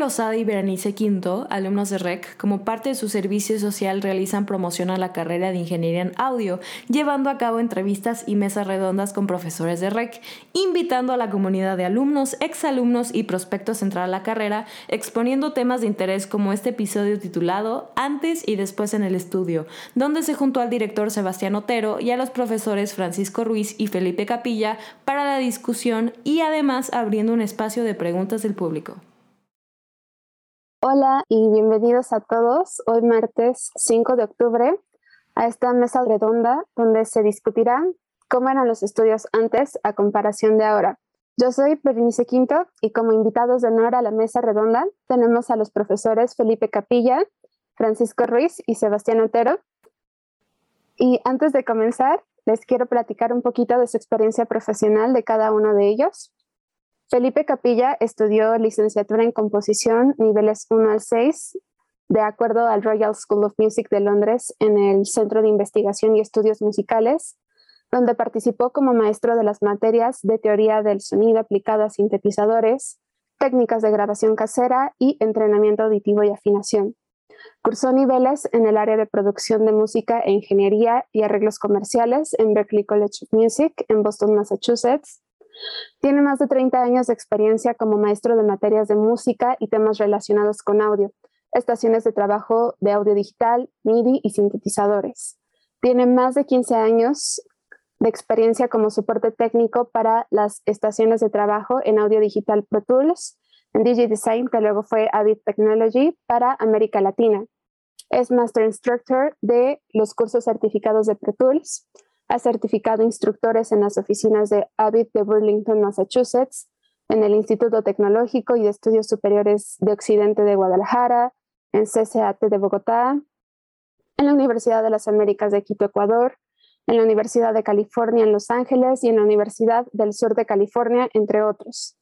Lozada y Berenice Quinto, alumnos de REC, como parte de su servicio social realizan promoción a la carrera de Ingeniería en Audio, llevando a cabo entrevistas y mesas redondas con profesores de REC, invitando a la comunidad de alumnos, exalumnos y prospectos a entrar a la carrera, exponiendo temas de interés como este episodio titulado Antes y después en el estudio, donde se juntó al director Sebastián Otero y a los profesores Francisco Ruiz y Felipe Capilla para la discusión y además abriendo un espacio de preguntas del público. Hola y bienvenidos a todos hoy martes 5 de octubre a esta mesa redonda donde se discutirá cómo eran los estudios antes a comparación de ahora. Yo soy Berenice Quinto y como invitados de honor a la mesa redonda tenemos a los profesores Felipe Capilla, Francisco Ruiz y Sebastián Otero. Y antes de comenzar, les quiero platicar un poquito de su experiencia profesional de cada uno de ellos. Felipe Capilla estudió licenciatura en composición niveles 1 al 6 de acuerdo al Royal School of Music de Londres en el Centro de Investigación y Estudios Musicales, donde participó como maestro de las materias de teoría del sonido aplicado a sintetizadores, técnicas de grabación casera y entrenamiento auditivo y afinación. Cursó niveles en el área de producción de música e ingeniería y arreglos comerciales en Berklee College of Music en Boston, Massachusetts, tiene más de 30 años de experiencia como maestro de materias de música y temas relacionados con audio, estaciones de trabajo de audio digital, MIDI y sintetizadores. Tiene más de 15 años de experiencia como soporte técnico para las estaciones de trabajo en audio digital Pro Tools, en DJ Design, que luego fue Avid Technology para América Latina. Es Master Instructor de los cursos certificados de Pro Tools, ha certificado instructores en las oficinas de Avid de Burlington, Massachusetts, en el Instituto Tecnológico y de Estudios Superiores de Occidente de Guadalajara, en CCAT de Bogotá, en la Universidad de las Américas de Quito, Ecuador, en la Universidad de California en Los Ángeles y en la Universidad del Sur de California, entre otros.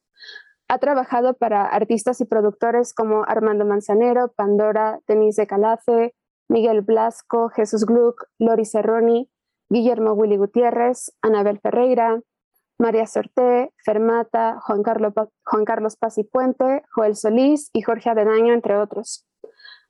Ha trabajado para artistas y productores como Armando Manzanero, Pandora, Denise de Calafe, Miguel Blasco, Jesús Gluck, Lori Cerroni, Guillermo Willy Gutiérrez, Anabel Ferreira, María Sorté, Fermata, Juan Carlos, Paz y Puente, Joel Solís y Jorge Avedaño, entre otros.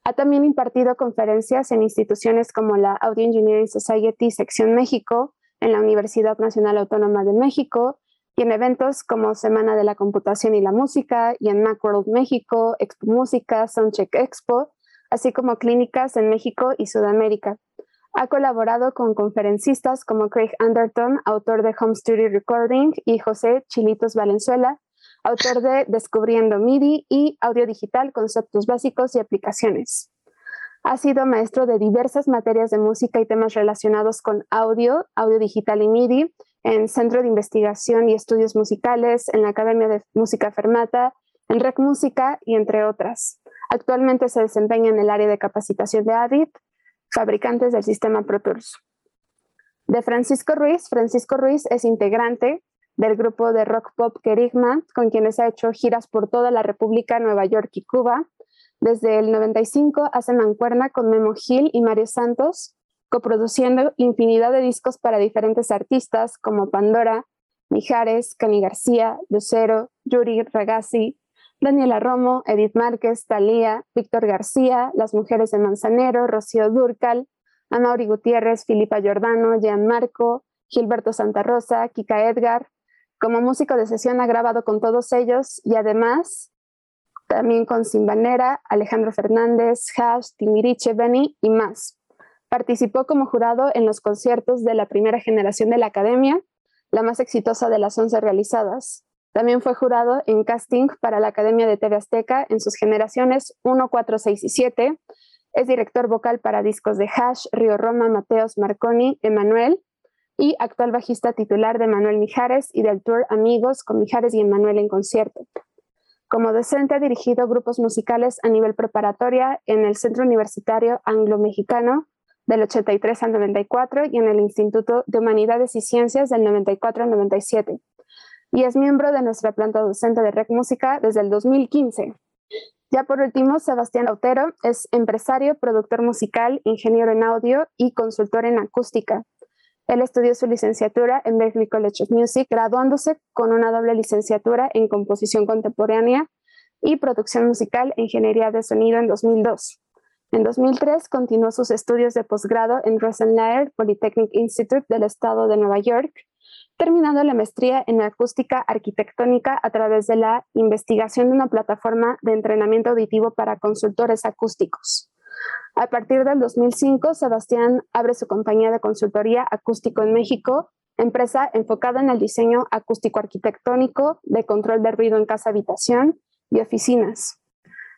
Ha también impartido conferencias en instituciones como la Audio Engineering Society Sección México, en la Universidad Nacional Autónoma de México y en eventos como Semana de la Computación y la Música y en Macworld México, Expo Música, Soundcheck Expo, así como clínicas en México y Sudamérica. Ha colaborado con conferencistas como Craig Anderton, autor de Home Studio Recording, y José Chilitos Valenzuela, autor de Descubriendo MIDI y Audio Digital, Conceptos Básicos y Aplicaciones. Ha sido maestro de diversas materias de música y temas relacionados con audio, audio digital y MIDI en Centro de Investigación y Estudios Musicales, en la Academia de Música Fermata, en Rec Música y entre otras. Actualmente se desempeña en el área de capacitación de AVID fabricantes del sistema Pro. De Francisco Ruiz, Francisco Ruiz es integrante del grupo de rock pop Kerigma, con quienes ha hecho giras por toda la República, Nueva York y Cuba. Desde el 95 hace mancuerna con Memo Gil y Mario Santos, coproduciendo infinidad de discos para diferentes artistas como Pandora, Mijares, Cani García, Lucero, Yuri Ragazzi, Daniela Romo, Edith Márquez, Talía, Víctor García, Las Mujeres de Manzanero, Rocío Durcal, Amaury Gutiérrez, Filipa Giordano, Jean Marco, Gilberto Santa Rosa, Kika Edgar. Como músico de sesión ha grabado con todos ellos y además también con Simbanera, Alejandro Fernández, Hash, Timiriche, Benny y más. Participó como jurado en los conciertos de la primera generación de la Academia, la más exitosa de las once realizadas, también fue jurado en casting para la Academia de TV Azteca en sus generaciones 1, 4, 6 y 7. Es director vocal para discos de Hash, Río Roma, Mateos, Marconi, Emanuel y actual bajista titular de Manuel Mijares y del tour Amigos con Mijares y Emanuel en concierto. Como docente ha dirigido grupos musicales a nivel preparatoria en el Centro Universitario Anglo-Mexicano del 83 al 94 y en el Instituto de Humanidades y Ciencias del 94 al 97 y es miembro de nuestra planta docente de Rec Música desde el 2015. Ya por último, Sebastián Autero es empresario, productor musical, ingeniero en audio y consultor en acústica. Él estudió su licenciatura en Berklee College of Music, graduándose con una doble licenciatura en composición contemporánea y producción musical e ingeniería de sonido en 2002. En 2003 continuó sus estudios de posgrado en Rosenlaer Polytechnic Institute del estado de Nueva York, terminando la maestría en acústica arquitectónica a través de la investigación de una plataforma de entrenamiento auditivo para consultores acústicos. A partir del 2005, Sebastián abre su compañía de consultoría acústico en México, empresa enfocada en el diseño acústico arquitectónico, de control de ruido en casa habitación y oficinas.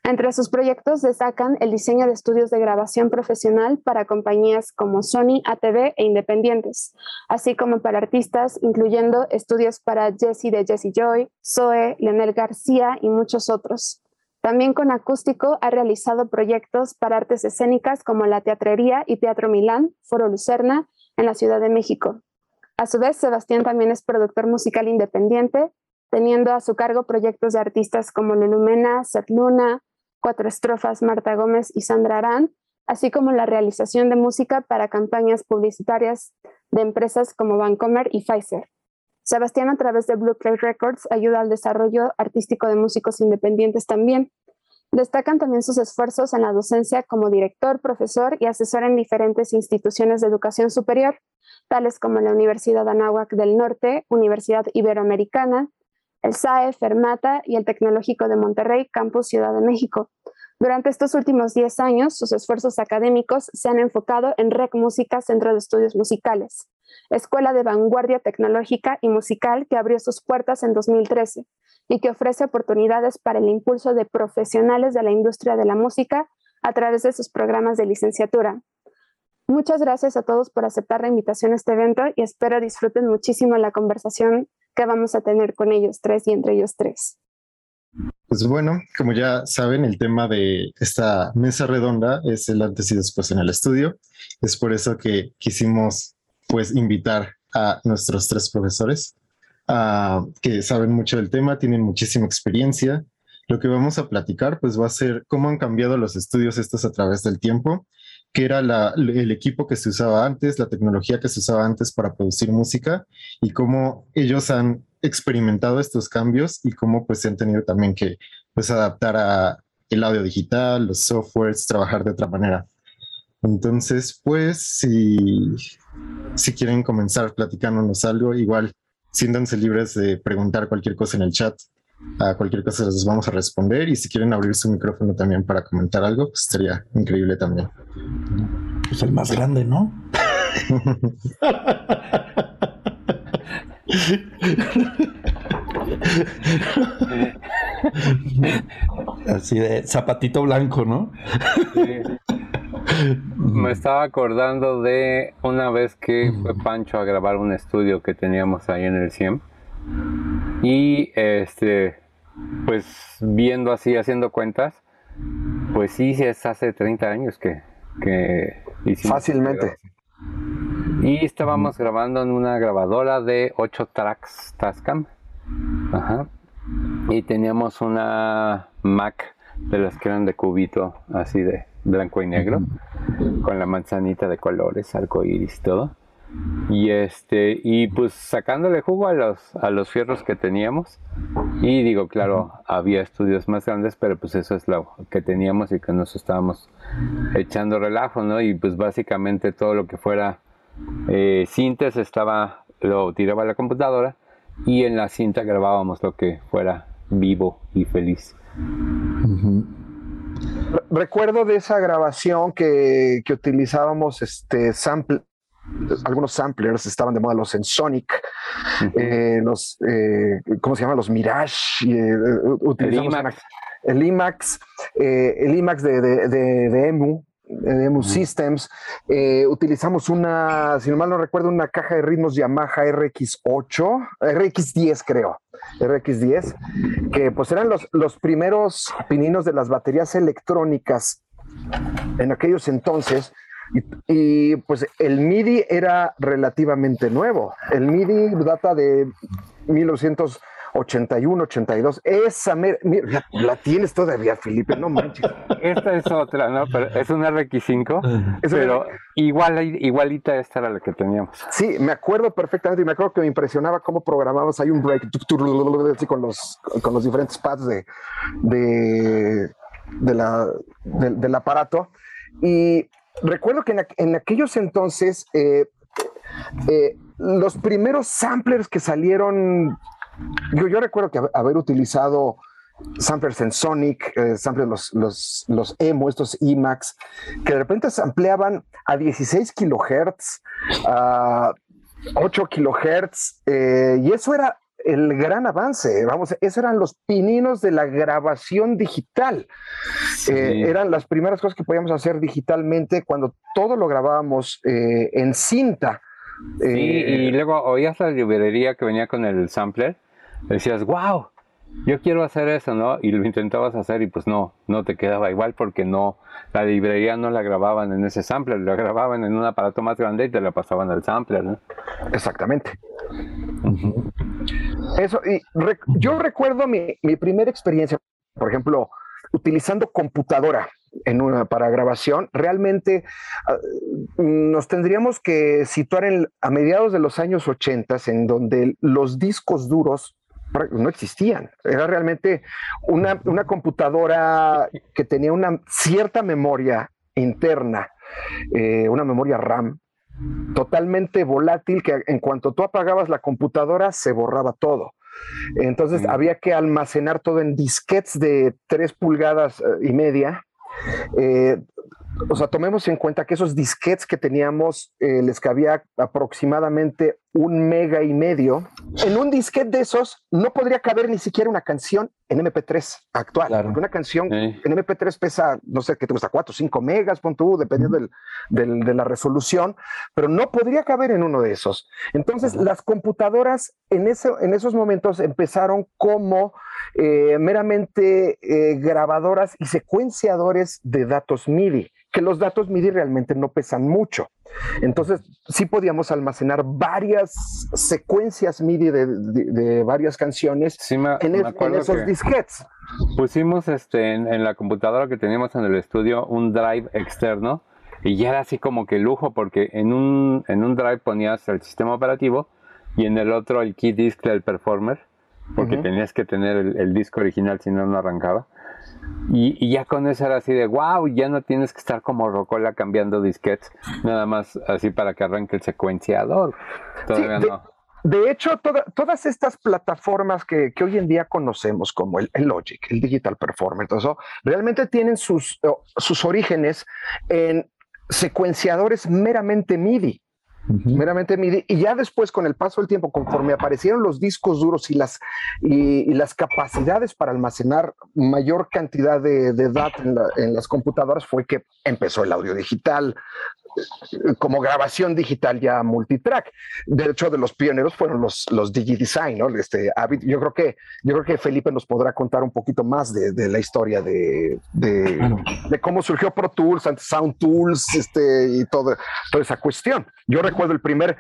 Entre sus proyectos destacan el diseño de estudios de grabación profesional para compañías como Sony, ATV e independientes, así como para artistas, incluyendo estudios para Jesse de Jesse Joy, Zoe, Leonel García y muchos otros. También con acústico ha realizado proyectos para artes escénicas como la Teatrería y Teatro Milán, Foro Lucerna, en la Ciudad de México. A su vez, Sebastián también es productor musical independiente, teniendo a su cargo proyectos de artistas como Lulumena, Seth Luna, Cuatro Estrofas, Marta Gómez y Sandra Arán, así como la realización de música para campañas publicitarias de empresas como Vancomer y Pfizer. Sebastián, a través de Blue Clay Records, ayuda al desarrollo artístico de músicos independientes también. Destacan también sus esfuerzos en la docencia como director, profesor y asesor en diferentes instituciones de educación superior, tales como la Universidad Anáhuac del Norte, Universidad Iberoamericana, el SAE, Fermata y el Tecnológico de Monterrey, Campus Ciudad de México. Durante estos últimos 10 años, sus esfuerzos académicos se han enfocado en REC Música, Centro de Estudios Musicales, escuela de vanguardia tecnológica y musical que abrió sus puertas en 2013 y que ofrece oportunidades para el impulso de profesionales de la industria de la música a través de sus programas de licenciatura. Muchas gracias a todos por aceptar la invitación a este evento y espero disfruten muchísimo la conversación que vamos a tener con ellos tres y entre ellos tres. Pues bueno, como ya saben, el tema de esta mesa redonda es el antes y después en el estudio. Es por eso que quisimos pues invitar a nuestros tres profesores que saben mucho del tema, tienen muchísima experiencia. Lo que vamos a platicar pues va a ser cómo han cambiado los estudios estos a través del tiempo que era el equipo que se usaba antes, la tecnología que se usaba antes para producir música y cómo ellos han experimentado estos cambios y cómo pues se han tenido también que pues adaptar a el audio digital, los softwares, trabajar de otra manera. Entonces, pues si, si quieren comenzar platicándonos algo, igual siéntanse libres de preguntar cualquier cosa en el chat a cualquier cosa les vamos a responder y si quieren abrir su micrófono también para comentar algo, pues estaría increíble también. Pues el más grande, ¿no? Así de zapatito blanco, ¿no? Me estaba acordando de una vez que fue Pancho a grabar un estudio que teníamos ahí en el CIEM y este, pues viendo así, haciendo cuentas, pues sí, es hace 30 años que, que hicimos. Fácilmente. Y estábamos grabando en una grabadora de 8 tracks Tascam. Ajá. Y teníamos una Mac de las que eran de cubito, así de blanco y negro, con la manzanita de colores, arco iris y todo. Y este, y pues sacándole jugo a los, a los fierros que teníamos. Y digo, claro, había estudios más grandes, pero pues eso es lo que teníamos y que nos estábamos echando relajo, ¿no? Y pues básicamente todo lo que fuera eh, cintas estaba, lo tiraba a la computadora y en la cinta grabábamos lo que fuera vivo y feliz. Recuerdo de esa grabación que, que utilizábamos este sample, algunos samplers estaban de moda, los Ensonic, eh, los, eh, ¿cómo se llama? Los Mirage, eh, utilizamos el IMAX, el IMAX, de, de, de, EMU, de EMU Systems. utilizamos una, si no mal no recuerdo, una caja de ritmos Yamaha RX8, RX10 creo, RX10, que pues eran los, los primeros pininos de las baterías electrónicas en aquellos entonces y, pues el MIDI era relativamente nuevo. El MIDI data de 1900 81, 82. Esa, mira, la, la, tienes todavía, Felipe, no manches. Esta es otra, ¿no? Pero es una RX5, pero igual, igualita esta era la que teníamos. Sí, me acuerdo perfectamente y me acuerdo que me impresionaba cómo programamos. Hay un break así con los, con los diferentes pads de, de, de la, del aparato. Y recuerdo que en, aquellos entonces, eh, eh, los primeros samplers que salieron, yo, recuerdo que haber utilizado samplers en Sonic, eh, samplers los, los, los emo, estos Emax, que de repente sampleaban a 16 kilohertz, a 8 kilohertz, y eso era el gran avance. Vamos, esos eran los pininos de la grabación digital. Eh, eran las primeras cosas que podíamos hacer digitalmente cuando todo lo grabábamos eh, en cinta. Sí, y eh, luego oías la librería que venía con el sampler, decías, wow, yo quiero hacer eso, ¿no? Y lo intentabas hacer y pues no, no te quedaba igual porque no, la librería no la grababan en ese sampler, la grababan en un aparato más grande y te la pasaban al sampler, ¿no? Exactamente. Eso, y yo recuerdo mi, primera experiencia, por ejemplo, utilizando computadora en una, para grabación, realmente ah, nos tendríamos que situar en, a mediados de los años 80, en donde los discos duros no existían. Era realmente una, una computadora que tenía una cierta memoria interna, eh, una memoria RAM, totalmente volátil que en cuanto tú apagabas la computadora se borraba todo. Entonces había que almacenar todo en disquetes de tres pulgadas eh, y media. Eh, o sea, tomemos en cuenta que esos disquetes que teníamos eh, les cabía aproximadamente un mega y medio. En un disquete de esos no podría caber ni siquiera una canción en MP3 actual. Porque una canción en MP3 pesa, no sé, ¿qué te gusta? 4 o 5 megas, pon tú, dependiendo de la resolución, pero no podría caber en uno de esos. Entonces, las computadoras en, ese, en esos momentos empezaron como eh, meramente eh, grabadoras y secuenciadores de datos MIDI que los datos MIDI realmente no pesan mucho. Entonces, sí podíamos almacenar varias secuencias MIDI de, varias canciones en, esos disquetes. Pusimos este, en, la computadora que teníamos en el estudio un drive externo y ya era así como que lujo porque en un, en un drive ponías el sistema operativo y en el otro el key disc del performer porque tenías que tener el, el disco original si no no arrancaba. Y, ya con eso era así de wow, ya no tienes que estar como Rocola cambiando disquetes, nada más así para que arranque el secuenciador. Todavía de, no. De hecho, todas estas plataformas que, hoy en día conocemos como el, Logic, el Digital Performer, todo eso, realmente tienen sus, sus orígenes en secuenciadores meramente MIDI meramente MIDI. Y ya después, con el paso del tiempo, conforme aparecieron los discos duros y las, y, las capacidades para almacenar mayor cantidad de, de data en, las computadoras, fue que empezó el audio digital como grabación digital ya multitrack. De hecho, de los pioneros fueron los, los DigiDesign, ¿no? Este, yo, creo que, yo creo que Felipe nos podrá contar un poquito más de, la historia de, de, cómo surgió Pro Tools, Sound Tools este, y todo, toda esa cuestión. Yo recuerdo el primer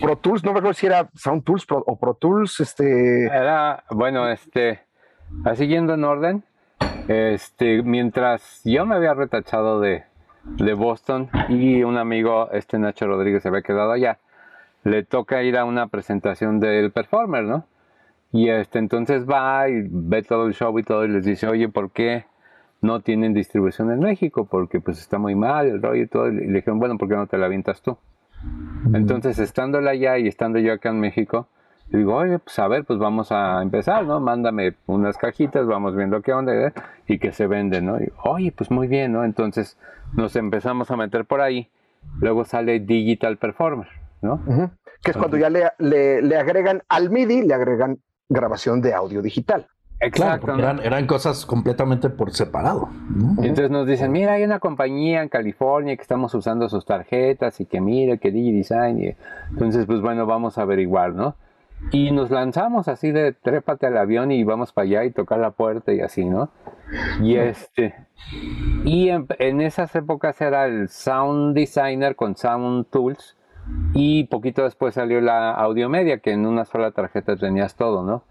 Pro Tools, no me acuerdo si era Sound Tools o Pro Tools. Este... Era, bueno, este, siguiendo en orden, este, mientras yo me había retachado de, de Boston y un amigo, este Nacho Rodríguez, se había quedado allá, le toca ir a una presentación del performer, ¿no? Y este, entonces va y ve todo el show y todo y les dice, oye, ¿por qué no tienen distribución en México? Porque pues está muy mal el rollo y todo. Y le dijeron, bueno, ¿por qué no te la avientas tú? Entonces, estando allá y estando yo acá en México, digo, oye, pues a ver, pues vamos a empezar, ¿no? Mándame unas cajitas, vamos viendo qué onda ¿eh? y que se venden, ¿no? Y, oye, pues muy bien, ¿no? Entonces nos empezamos a meter por ahí. Luego sale Digital Performer, ¿no? Que es cuando ya le, le, agregan al MIDI, le agregan grabación de audio digital. Exacto. eran, cosas completamente por separado. Entonces nos dicen, mira, hay una compañía en California que estamos usando sus tarjetas y que mire, que DigiDesign. Y... Entonces, pues bueno, vamos a averiguar, ¿no? Y nos lanzamos así de trépate al avión y vamos para allá y tocar la puerta y así, ¿no? Y este. Y en, esas épocas era el Sound Designer con Sound Tools. Y poquito después salió la Audio Media, que en una sola tarjeta tenías todo, ¿no?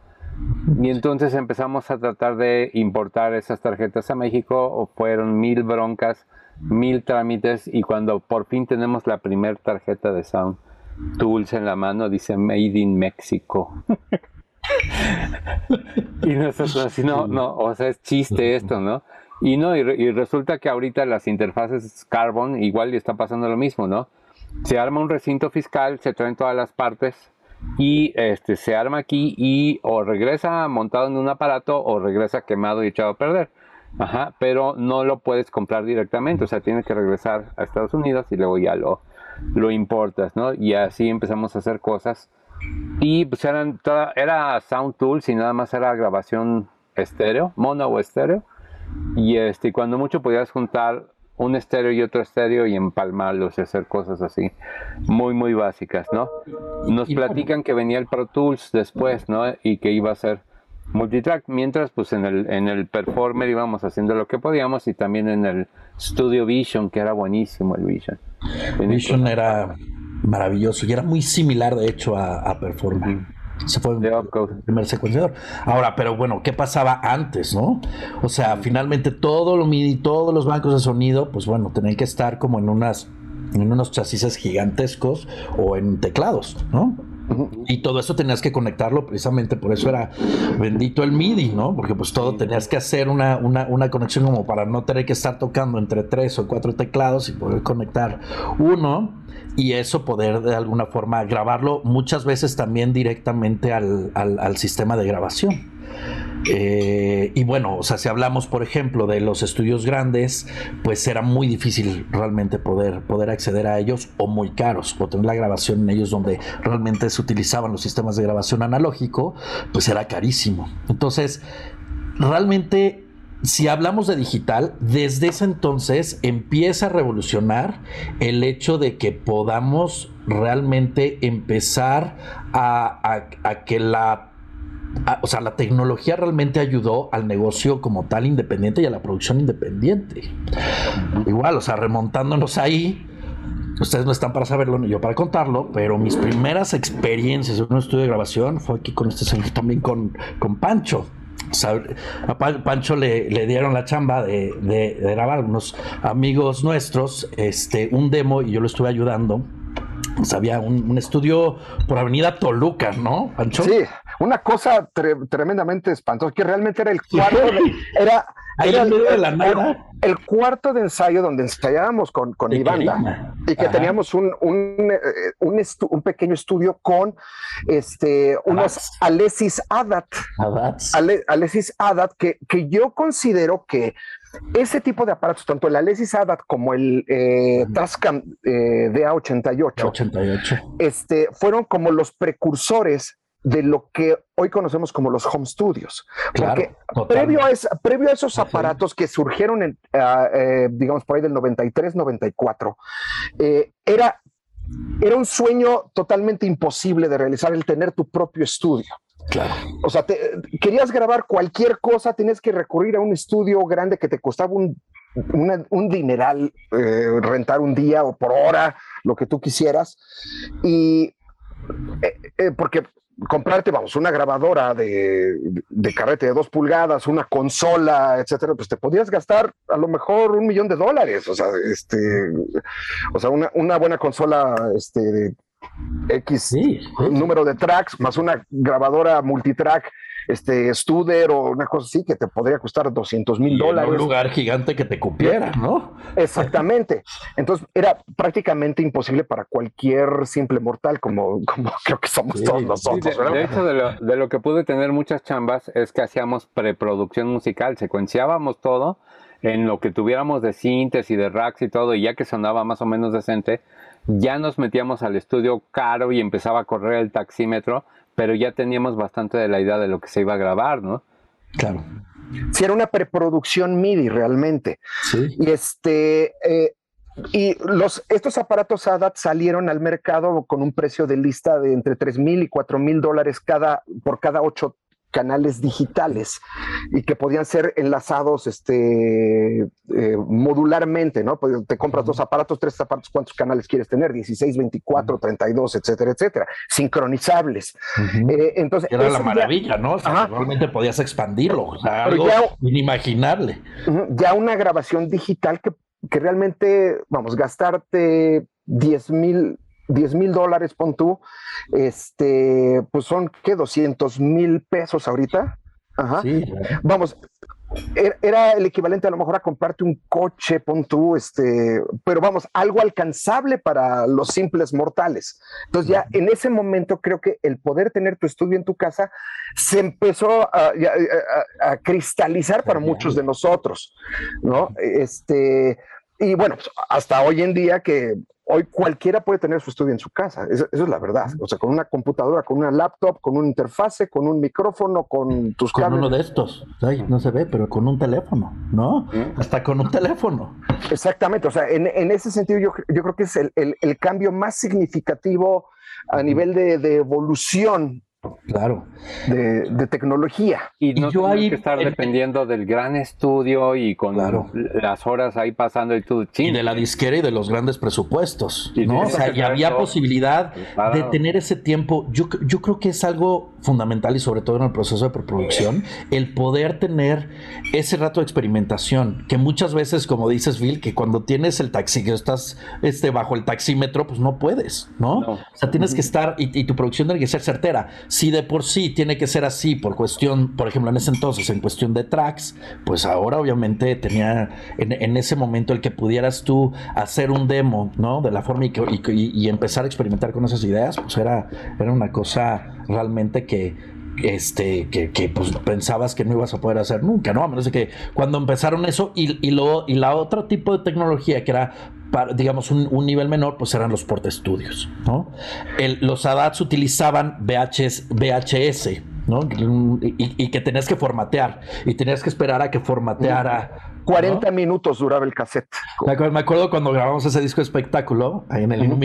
Y entonces empezamos a tratar de importar esas tarjetas a México, fueron mil broncas, mil trámites, y cuando por fin tenemos la primera tarjeta de Sound Tools en la mano, dice Made in Mexico. y nosotros así, no, no, o sea, es chiste esto, ¿no? Y no, y, resulta que ahorita las interfaces Carbon igual está pasando lo mismo, ¿no? Se arma un recinto fiscal, se traen todas las partes y este se arma aquí y o regresa montado en un aparato o regresa quemado y echado a perder. Ajá, pero no lo puedes comprar directamente, o sea, tienes que regresar a Estados Unidos y luego ya lo, lo importas, ¿no? Y así empezamos a hacer cosas y pues eran toda, era Sound Tools y nada más era grabación estéreo, mono o estéreo. Y este, cuando mucho podías juntar un estéreo y otro estéreo y empalmarlos y hacer cosas así, muy, muy básicas, ¿no? Nos platican que venía el Pro Tools después, ¿no? Y que iba a ser multitrack, mientras pues en el, en el Performer íbamos haciendo lo que podíamos y también en el Studio Vision, que era buenísimo el Vision. Vision era maravilloso y era muy similar de hecho a, a. Se fue el primer secuenciador. Ahora, pero bueno, ¿qué pasaba antes, no? O sea, finalmente todo lo MIDI, todos los bancos de sonido, pues bueno, tenían que estar como en unas en unos chasis gigantescos o en teclados, ¿no? Y todo eso tenías que conectarlo precisamente, por eso era bendito el MIDI, ¿no? Porque pues todo tenías que hacer una, una, una, conexión como para no tener que estar tocando entre tres o cuatro teclados y poder conectar uno y eso poder de alguna forma grabarlo muchas veces también directamente al, al sistema de grabación. Eh, y bueno, o sea, si hablamos, por ejemplo, de los estudios grandes, pues era muy difícil realmente poder, poder acceder a ellos o muy caros, o tener la grabación en ellos donde realmente se utilizaban los sistemas de grabación analógico, pues era carísimo. Entonces, realmente si hablamos de digital, desde ese entonces empieza a revolucionar el hecho de que podamos realmente empezar a que la o sea, la tecnología realmente ayudó al negocio como tal independiente y a la producción independiente. Igual, o sea, remontándonos ahí, ustedes no están para saberlo ni yo para contarlo, pero mis primeras experiencias en un estudio de grabación fue aquí con este señor también con, con Pancho. O sea, a Pancho le, le, dieron la chamba de, de, de, grabar unos amigos nuestros este, un demo y yo lo estuve ayudando. O sea, había un, un estudio por Avenida Toluca, ¿no, Pancho? Sí, una cosa tremendamente espantosa, que realmente era el cuarto de, era, el, cuarto de ensayo donde ensayábamos con, con mi banda y que teníamos un, un, eh, un, pequeño estudio con este, unos Alesis Adat. Alesis Adat, que, que yo considero que ese tipo de aparatos, tanto el Alesis Adat como el eh, Tascam eh, DA88, 88. Este, fueron como los precursores de lo que hoy conocemos como los home studios. Porque previo a, previo a, esos aparatos que surgieron, en, ah, eh, digamos, por ahí del 93, 94, eh, era, era un sueño totalmente imposible de realizar el tener tu propio estudio. Claro. O sea, querías grabar cualquier cosa, tienes que recurrir a un estudio grande que te costaba un, un dineral, eh, rentar un día o por hora, lo que tú quisieras. Y porque comprarte, vamos, una grabadora de, de, carrete de dos pulgadas, una consola, etcétera, pues te podías gastar a lo mejor un millón de dólares. O sea, este, o sea, una, una buena consola, este, de X número de tracks, más una grabadora multitrack este Studer o una cosa así que te podría costar 200 mil dólares. un lugar gigante que te cupiera, ¿no? Exactamente. Entonces era prácticamente imposible para cualquier simple mortal, como, como creo que somos todos nosotros. de, hecho, de lo, de lo que pude tener muchas chambas es que hacíamos preproducción musical, secuenciábamos todo en lo que tuviéramos de síntesis y de racks y todo, y ya que sonaba más o menos decente, ya nos metíamos al estudio caro y empezaba a correr el taxímetro pero ya teníamos bastante de la idea de lo que se iba a grabar, ¿no? Claro. Sí, era una preproducción MIDI realmente. Sí. Y este. Eh, y los, estos aparatos ADAT salieron al mercado con un precio de lista de entre 3 mil y 4 mil dólares cada, por cada ocho canales digitales y que podían ser enlazados este, eh, modularmente, ¿no? Pues, te compras dos aparatos, tres aparatos, ¿cuántos canales quieres tener? 16, 24, 32, etcétera, etcétera, sincronizables. Eh, entonces, Era la maravilla, ¿no? O sea, realmente podías expandirlo, o sea, algo inimaginable. Ya una grabación digital que, que realmente, vamos, gastarte 10 mil 10 mil dólares, pon tú, este, pues son, ¿qué? 200 mil pesos ahorita. Ajá. Sí, Vamos, er, era el equivalente a lo mejor a comprarte un coche, pon tú, este, pero vamos, algo alcanzable para los simples mortales. Entonces ya en ese momento creo que el poder tener tu estudio en tu casa se empezó a, a cristalizar para muchos de nosotros, ¿no? Este, y bueno, pues, hasta hoy en día que hoy cualquiera puede tener su estudio en su casa, eso, es la verdad. O sea, con una computadora, con una laptop, con una interfase, con un micrófono, con tus Con uno de estos, no se ve, pero con un teléfono, ¿no? Hasta con un teléfono. Exactamente, o sea, en, ese sentido yo, creo que es el, cambio más significativo a nivel de, de evolución Claro. De, tecnología. Y no yo hay que estar dependiendo del gran estudio y con las horas ahí pasando y todo. Y de la disquera y de los grandes presupuestos, ¿no? O sea, y había posibilidad de tener ese tiempo. Yo, yo creo que es algo fundamental y sobre todo en el proceso de preproducción, el poder tener ese rato de experimentación, que muchas veces, como dices, Bill, que cuando tienes el taxi, que estás este, bajo el taxímetro, pues no puedes, ¿no? O sea, tienes que estar y, y tu producción tiene que ser certera si de por sí tiene que ser así por cuestión, por ejemplo, en ese entonces, en cuestión de tracks, pues ahora obviamente tenía en, ese momento el que pudieras tú hacer un demo, ¿no? De la forma y, y, empezar a experimentar con esas ideas, pues era, era una cosa realmente que, este, que, que, pues pensabas que no ibas a poder hacer nunca, ¿no? A menos que cuando empezaron eso y, y, lo, y la otro tipo de tecnología que era digamos, un, nivel menor, pues eran los portaestudios, ¿no? los ADATs utilizaban VHS, VHS ¿no? Y, que tenías que formatear y tenías que esperar a que formateara. 40 minutos duraba el cassette. Me acuerdo, cuando grabamos ese disco de espectáculo ahí en el uh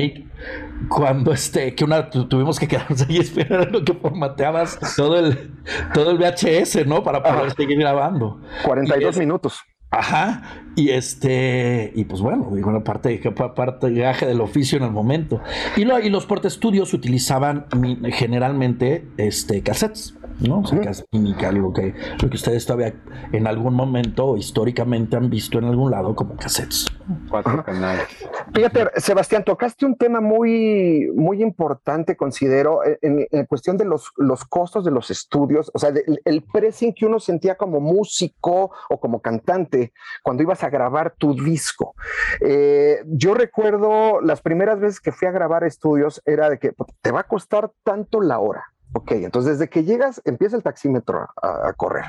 cuando este, que una tuvimos que quedarnos ahí esperando que formateabas todo el, todo el VHS, ¿no? Para poder seguir grabando. 42 minutos. Ajá, y este, y pues bueno, digo, una parte, parte viaje del oficio en el momento. Y, lo, y los portestudios utilizaban generalmente este, cassettes. ¿No? O sea, que es lo que, lo que ustedes todavía en algún momento históricamente han visto en algún lado como cassettes. Cuatro canales. Fíjate, Sebastián, tocaste un tema muy, muy importante, considero, en, cuestión de los, los costos de los estudios, o sea, el pressing que uno sentía como músico o como cantante cuando ibas a grabar tu disco. Eh, yo recuerdo las primeras veces que fui a grabar estudios era de que te va a costar tanto la hora Ok, entonces desde que llegas empieza el taxímetro a, correr.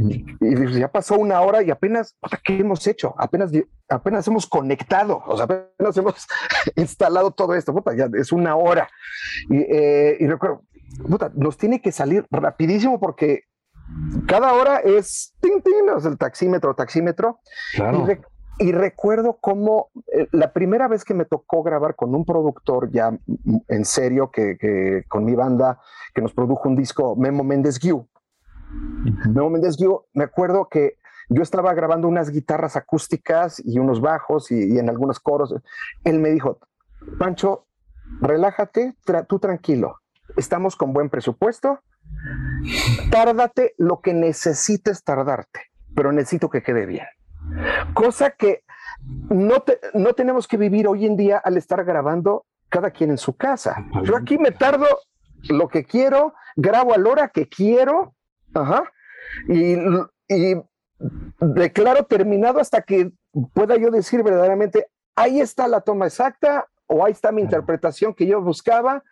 y, ya pasó una hora y apenas, ¿qué hemos hecho? Apenas, apenas hemos conectado, o sea, apenas hemos instalado todo esto, puta, ya es una hora. Y, eh, recuerdo, puta, nos tiene que salir rapidísimo porque cada hora es ting, ting, el taxímetro, taxímetro. Claro. Y recuerdo cómo eh, la primera vez que me tocó grabar con un productor ya en serio, que, con mi banda, que nos produjo un disco, Memo Méndez Guiú. Memo Méndez Guiú, me acuerdo que yo estaba grabando unas guitarras acústicas y unos bajos y, en algunos coros. Él me dijo, Pancho, relájate, tú tranquilo, estamos con buen presupuesto, tárdate lo que necesites tardarte, pero necesito que quede bien. Cosa que no, no tenemos que vivir hoy en día al estar grabando cada quien en su casa. Yo aquí me tardo lo que quiero, grabo a la hora que quiero, y, y declaro terminado hasta que pueda yo decir verdaderamente, ahí está la toma exacta o ahí está mi interpretación que yo buscaba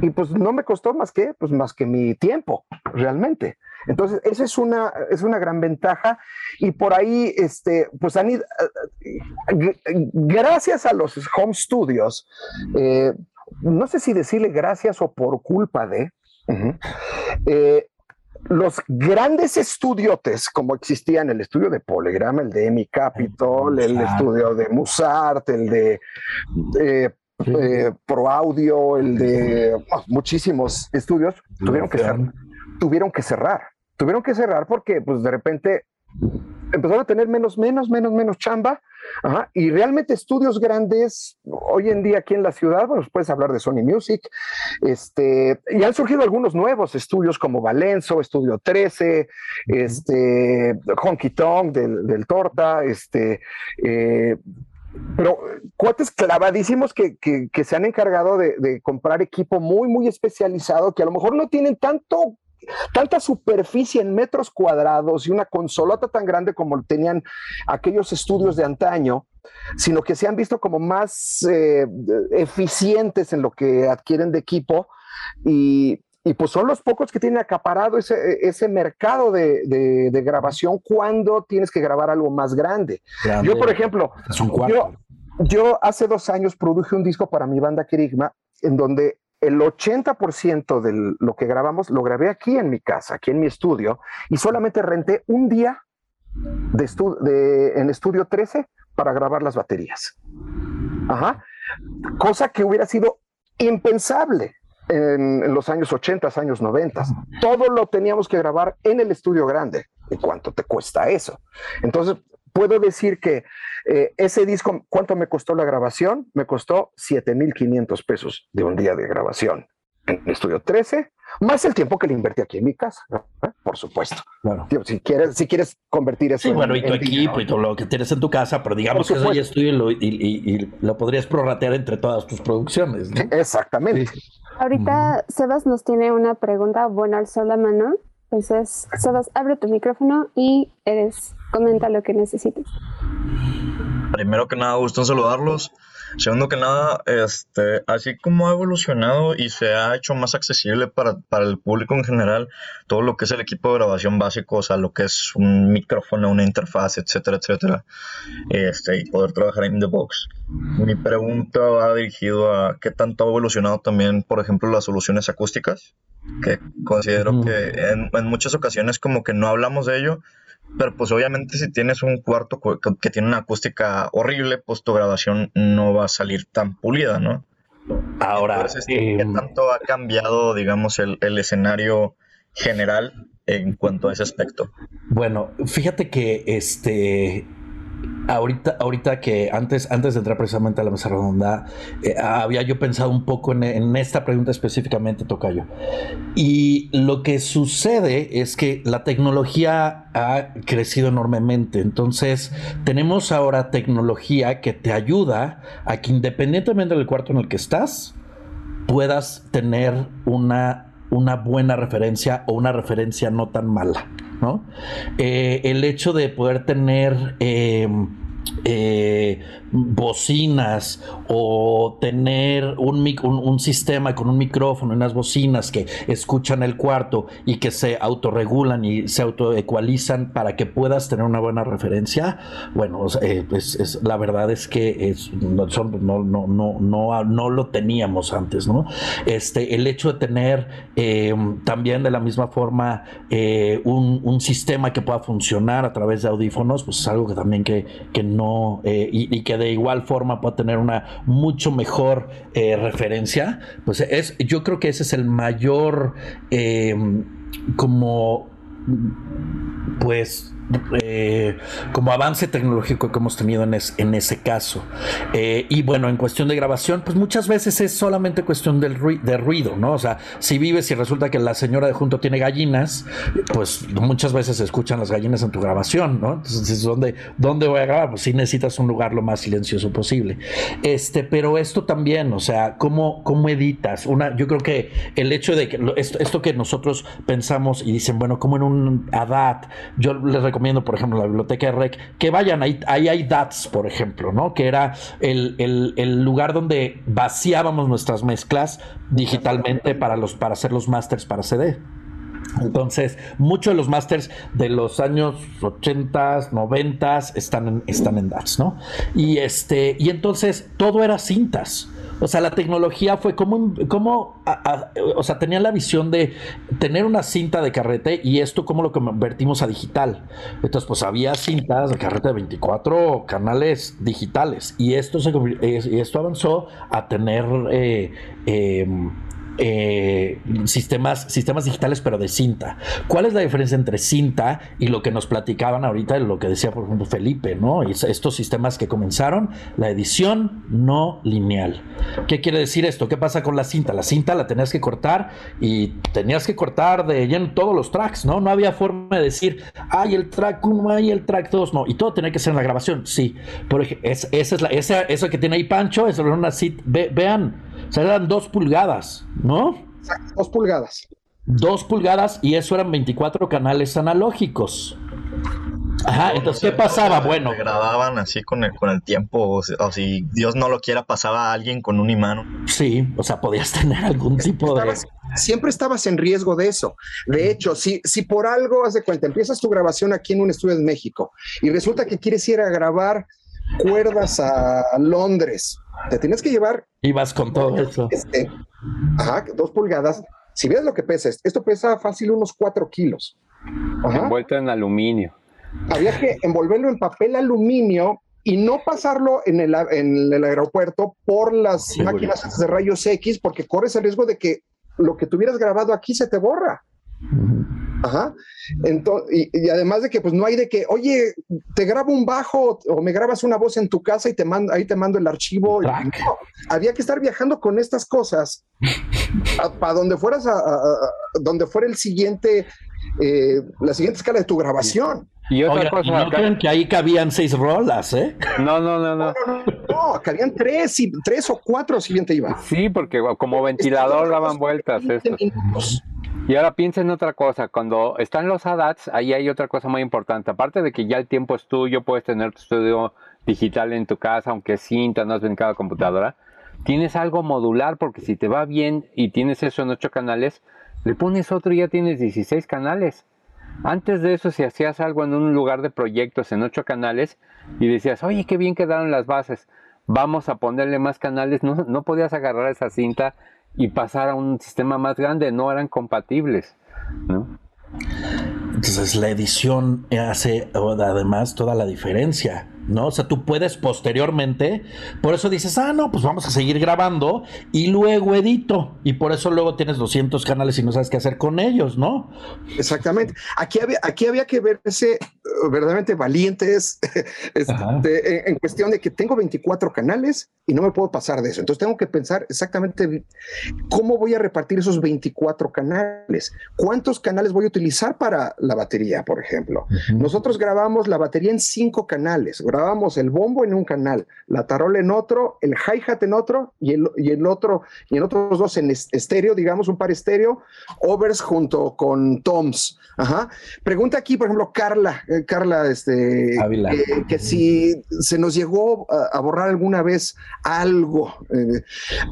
y pues no me costó más que, pues más que mi tiempo, realmente. Entonces, esa es una, es una gran ventaja. Y por ahí, este, pues han ido, eh, gracias a los home studios, eh, no sé si decirle gracias o por culpa de, eh, los grandes estudiotes, como existían el estudio de Polygram, el de Emi Capitol, el estudio de Musart, el de Pro Audio, el de oh, muchísimos estudios, tuvieron que ser tuvieron que cerrar. Tuvieron que cerrar porque, pues, de repente empezaron a tener menos, menos, menos, menos chamba. y realmente estudios grandes, hoy en día aquí en la ciudad, bueno, puedes hablar de Sony Music, este, y han surgido algunos nuevos estudios como Valenzo, Estudio 13, este, Honky Tonk del, del Torta, este, eh, pero cuates clavadísimos que, que, se han encargado de, de, comprar equipo muy, muy especializado, que a lo mejor no tienen tanto tanta superficie en metros cuadrados y una consolota tan grande como tenían aquellos estudios de antaño, sino que se han visto como más eh, eficientes en lo que adquieren de equipo y, pues son los pocos que tienen acaparado ese, mercado de, grabación cuando tienes que grabar algo más grande. Yo, por ejemplo, yo, yo hace dos años produje un disco para mi banda Kerigma en donde el 80% de lo que grabamos lo grabé aquí en mi casa, aquí en mi estudio, y solamente renté un día de, en estudio 13 para grabar las baterías. Ajá. Cosa que hubiera sido impensable en, en, los años 80, años 90. Todo lo teníamos que grabar en el estudio grande. ¿Y cuánto te cuesta eso? Entonces, puedo decir que eh, ese disco, ¿cuánto me costó la grabación? Me costó 7,500 pesos de un día de grabación en el estudio 13, más el tiempo que le invertí aquí en mi casa, por supuesto. Claro. si, quieres, si quieres convertir eso sí, bueno, y tu equipo y todo lo que tienes en tu casa, pero digamos que eso ya estudio y, lo podrías prorratear entre todas tus producciones. exactamente. Ahorita Sebas nos tiene una pregunta, bueno, alzó la mano. Entonces, Sebas, abre tu micrófono y eres, comenta lo que necesites. Primero que nada, gusto saludarlos. Segundo que nada, este, así como ha evolucionado y se ha hecho más accesible para, para, el público en general, todo lo que es el equipo de grabación básico, o sea, lo que es un micrófono, una interfaz, etcétera, etcétera, este, y poder trabajar en the box. Mi pregunta va dirigido a qué tanto ha evolucionado también, por ejemplo, las soluciones acústicas, que considero que en, en muchas ocasiones como que no hablamos de ello, pero pues obviamente si tienes un cuarto que tiene una acústica horrible, pues tu grabación no va a salir tan pulida, ¿no? Ahora, ¿qué em, tanto ha cambiado, digamos, el, el escenario general en cuanto a ese aspecto? Bueno, fíjate que este Ahorita, ahorita que antes, antes de entrar precisamente a la mesa redonda, eh, había yo pensado un poco en, esta pregunta específicamente, Tocayo. Y lo que sucede es que la tecnología ha crecido enormemente. Entonces, tenemos ahora tecnología que te ayuda a que independientemente del cuarto en el que estás, puedas tener una, una buena referencia o una referencia no tan mala. ¿no? Eh, el hecho de poder tener eh, eh, bocinas o tener un, un, sistema con un micrófono y unas bocinas que escuchan el cuarto y que se autorregulan y se autoecualizan para que puedas tener una buena referencia, bueno, eh, es, la verdad es que es, no, no, no, no, no lo teníamos antes, ¿no? Este, el hecho de tener em, también de la misma forma eh, un, un, sistema que pueda funcionar a través de audífonos, pues es algo que también que, que no, eh, y, que de igual forma pueda tener una mucho mejor eh, referencia, pues es, yo creo que ese es el mayor eh, como pues eh, como avance tecnológico que hemos tenido en, en ese caso. Eh, y bueno, en cuestión de grabación, pues muchas veces es solamente cuestión del de ruido, ¿no? O sea, si vives y resulta que la señora de junto tiene gallinas, pues muchas veces se escuchan las gallinas en tu grabación, ¿no? Entonces, ¿dónde, ¿dónde voy a grabar? Pues sí necesitas un lugar lo más silencioso posible. Este, pero esto también, o sea, ¿cómo, cómo editas? Una, yo creo que el hecho de que esto, esto que nosotros pensamos y dicen, bueno, como en un ADAT, yo les recomiendo, por ejemplo, la biblioteca de REC, que vayan, ahí, ahí hay DATS, por ejemplo, ¿no? Que era el, lugar donde vaciábamos nuestras mezclas digitalmente para, los, para hacer los masters para CD. Entonces, muchos de los masters de los años 80, 90 están en, están en DATS, ¿no? Y, este, y entonces todo era cintas. O sea, la tecnología fue como, como o sea, tenía la visión de tener una cinta de carrete y esto como lo convertimos a digital. Entonces, pues había cintas de carrete de 24 canales digitales y esto, se, y esto avanzó a tener... Eh, em, eh, sistemas, sistemas digitales, pero de cinta. ¿Cuál es la diferencia entre cinta y lo que nos platicaban ahorita, lo que decía, por ejemplo, Felipe, ¿no? estos sistemas que comenzaron, la edición no lineal. ¿Qué quiere decir esto? ¿Qué pasa con la cinta? La cinta la tenías que cortar y tenías que cortar de lleno todos los tracks, ¿no? No había forma de decir, hay el track 1, hay el track 2, no. Y todo tenía que ser en la grabación, sí. Por es eso que tiene ahí Pancho, es una vean, o eran dos pulgadas, ¿no? dos pulgadas. Dos pulgadas y eso eran 24 canales analógicos. Ajá, entonces, ¿qué pasaba? Bueno. Grababan así con el, con el tiempo, o, si Dios no lo quiera, pasaba a alguien con un imán. Sí, o sea, podías tener algún tipo de... Siempre estabas en riesgo de eso. De hecho, si, si por algo, haz de cuenta, empiezas tu grabación aquí en un estudio en México y resulta que quieres ir a grabar cuerdas a Londres, te tienes que llevar... Ibas con todo eso. Este, ajá, dos pulgadas. Si ves lo que pesa, esto pesa fácil unos cuatro kilos. Envuelto en aluminio había que envolverlo en papel aluminio y no pasarlo en el, en el aeropuerto por las máquinas de rayos X, porque corres el riesgo de que lo que tuvieras grabado aquí se te borra. Ajá. Entonces, y, además de que pues no hay de que, oye, te grabo un bajo o me grabas una voz en tu casa y te mando, ahí te mando el archivo. había que estar viajando con estas cosas para donde fueras a, donde fuera el siguiente, eh, la siguiente escala de tu grabación. Y otra cosa. No creen que ahí cabían seis rolas, ¿eh? No, no, no, no. No, no, cabían tres, y, tres o cuatro si bien te iba. Sí, porque como ventilador daban vueltas Y ahora piensa en otra cosa, cuando están los ADATs, ahí hay otra cosa muy importante. Aparte de que ya el tiempo es tuyo, puedes tener tu estudio digital en tu casa, aunque cinta, no has brincado computadora, tienes algo modular, porque si te va bien y tienes eso en ocho canales, le pones otro y ya tienes 16 canales. Antes de eso, si hacías algo en un lugar de proyectos en ocho canales y decías, oye, qué bien quedaron las bases, vamos a ponerle más canales, no podías agarrar esa cinta y pasar a un sistema más grande, no eran compatibles. ¿no? Entonces la edición hace además toda la diferencia. ¿No? O sea, tú puedes posteriormente, por eso dices, ah, no, pues vamos a seguir grabando y luego edito. Y por eso luego tienes 200 canales y no sabes qué hacer con ellos, ¿no? Exactamente. Aquí había, aquí había que verse uh, verdaderamente valientes este, en, cuestión de que tengo 24 canales y no me puedo pasar de eso. Entonces tengo que pensar exactamente cómo voy a repartir esos 24 canales. ¿Cuántos canales voy a utilizar para la batería, por ejemplo? Nosotros grabamos la batería en cinco canales grabamos el bombo en un canal, la tarola en otro, el hi-hat en otro y el, y el otro, y en otros dos en estéreo, digamos, un par estéreo, overs junto con toms. Ajá. Pregunta aquí, por ejemplo, Carla, eh, Carla, este, eh, que si se nos llegó a, borrar alguna vez algo. Eh,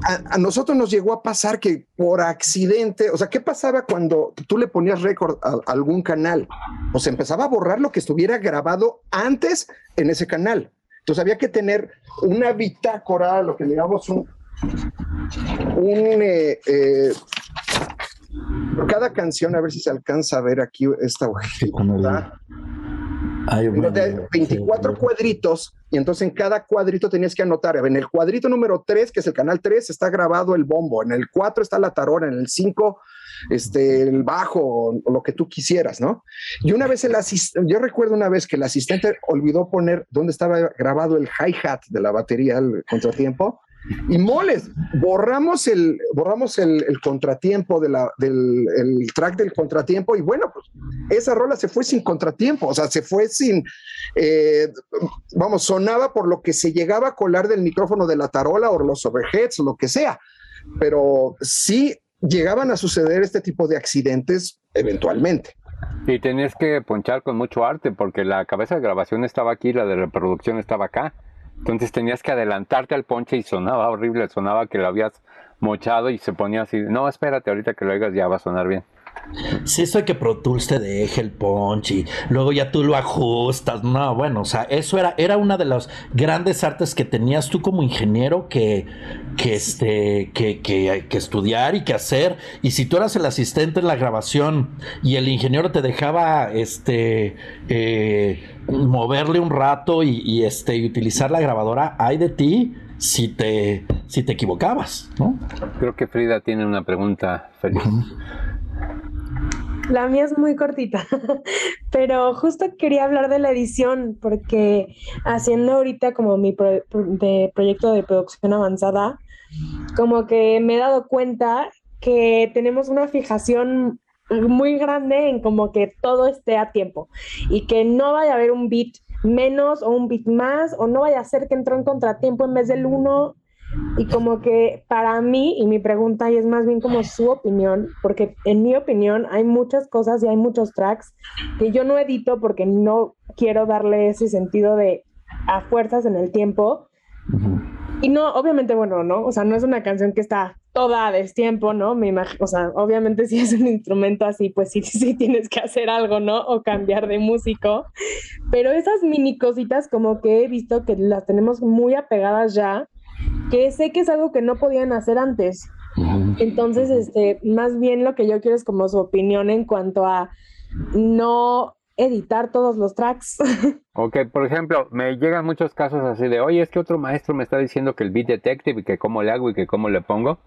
a, nosotros nos llegó a pasar que por accidente, o sea, ¿qué pasaba cuando tú le ponías récord a, a algún canal? Pues empezaba a borrar lo que estuviera grabado antes en ese canal. Entonces había que tener una bitácora, lo que digamos un, un eh, eh, cada canción, a ver si se alcanza a ver aquí esta hojita. 24 cuadritos y entonces en cada cuadrito tenías que anotar. En el cuadrito número 3, que es el canal 3, está grabado el bombo. En el 4 está la tarora. En el 5 este, el bajo o lo que tú quisieras, ¿no? Y una vez el asistente, yo recuerdo una vez que el asistente olvidó poner dónde estaba grabado el hi-hat de la batería, el contratiempo, y moles, borramos el, borramos el, contratiempo del el track del contratiempo y bueno, pues esa rola se fue sin contratiempo, o sea, se fue sin, eh, vamos, sonaba por lo que se llegaba a colar del micrófono de la tarola o los overheads lo que sea, pero sí llegaban a suceder este tipo de accidentes eventualmente. Y tenías que ponchar con mucho arte porque la cabeza de grabación estaba aquí, la de reproducción estaba acá. Entonces tenías que adelantarte al ponche y sonaba horrible, sonaba que lo habías mochado y se ponía así, no, espérate, ahorita que lo oigas ya va a sonar bien. Si eso hay que Pro Tools te deje el punch y luego ya tú lo ajustas. No, bueno, o sea, eso era, era una de las grandes artes que tenías tú como ingeniero que, que, este, que, que, que estudiar y que hacer. Y si tú eras el asistente en la grabación y el ingeniero te dejaba este, eh, moverle un rato y, y, este, y utilizar la grabadora, hay de ti si te, si te equivocabas, ¿no? Creo que Frida tiene una pregunta feliz. La mía es muy cortita, pero justo quería hablar de la edición porque haciendo ahorita como mi de proyecto de producción avanzada, como que me he dado cuenta que tenemos una fijación muy grande en como que todo esté a tiempo. Y que no vaya a haber un beat menos o un beat más o no vaya a ser que entró en contratiempo en vez del uno. Y como que para mí, y mi pregunta y es más bien como su opinión, porque en mi opinión hay muchas cosas y hay muchos tracks que yo no edito porque no quiero darle ese sentido de a fuerzas en el tiempo. Y no, obviamente, bueno, ¿no? O sea, no es una canción que está toda a destiempo, ¿no? Me imagino, o sea, obviamente si es un instrumento así, pues sí, sí tienes que hacer algo, ¿no? O cambiar de músico. Pero esas mini cositas como que he visto que las tenemos muy apegadas ya que sé que es algo que no podían hacer antes. Entonces, este, más bien lo que yo quiero es como su opinión en cuanto a no editar todos los tracks. Ok, por ejemplo, me llegan muchos casos así de, oye, es que otro maestro me está diciendo que el beat detective y que cómo le hago y que cómo le pongo.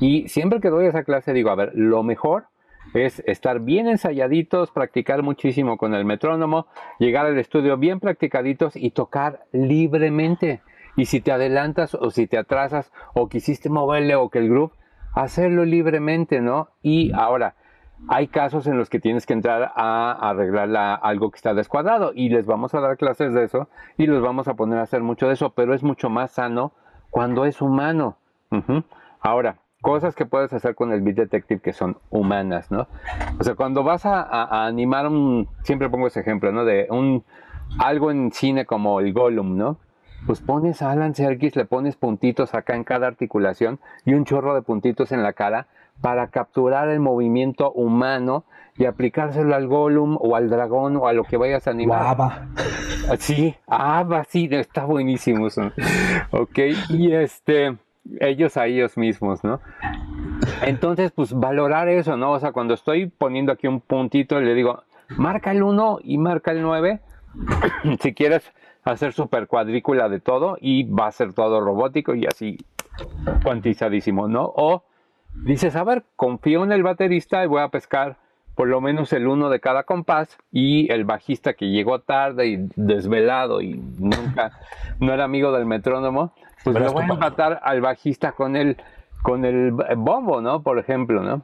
Y siempre que doy esa clase digo, a ver, lo mejor es estar bien ensayaditos, practicar muchísimo con el metrónomo, llegar al estudio bien practicaditos y tocar libremente. Y si te adelantas o si te atrasas o quisiste moverle o que el groove, hacerlo libremente, ¿no? Y ahora, hay casos en los que tienes que entrar a arreglar algo que está descuadrado y les vamos a dar clases de eso y los vamos a poner a hacer mucho de eso, pero es mucho más sano cuando es humano. Ahora, cosas que puedes hacer con el Beat Detective que son humanas, ¿no? O sea, cuando vas a, animar un, siempre pongo ese ejemplo, ¿no? De un, algo en cine como el Gollum, ¿no? pues pones a Alan Serkis, le pones puntitos acá en cada articulación y un chorro de puntitos en la cara para capturar el movimiento humano y aplicárselo al Gollum o al dragón o a lo que vayas a animar. Ava. Sí, Ava, sí, está buenísimo. Ok, y este, ellos a ellos mismos, ¿no? Entonces, pues valorar eso, ¿no? O sea, cuando estoy poniendo aquí un puntito, le digo, marca el 1 y marca el 9. si quieres hacer super cuadrícula de todo y va a ser todo robótico y así cuantizadísimo, ¿no? O dices, a ver, confío en el baterista y voy a pescar por lo menos el uno de cada compás y el bajista que llegó tarde y desvelado y nunca no era amigo del metrónomo, pues lo voy a empatar al bajista con el con el bombo, ¿no? Por ejemplo, ¿no?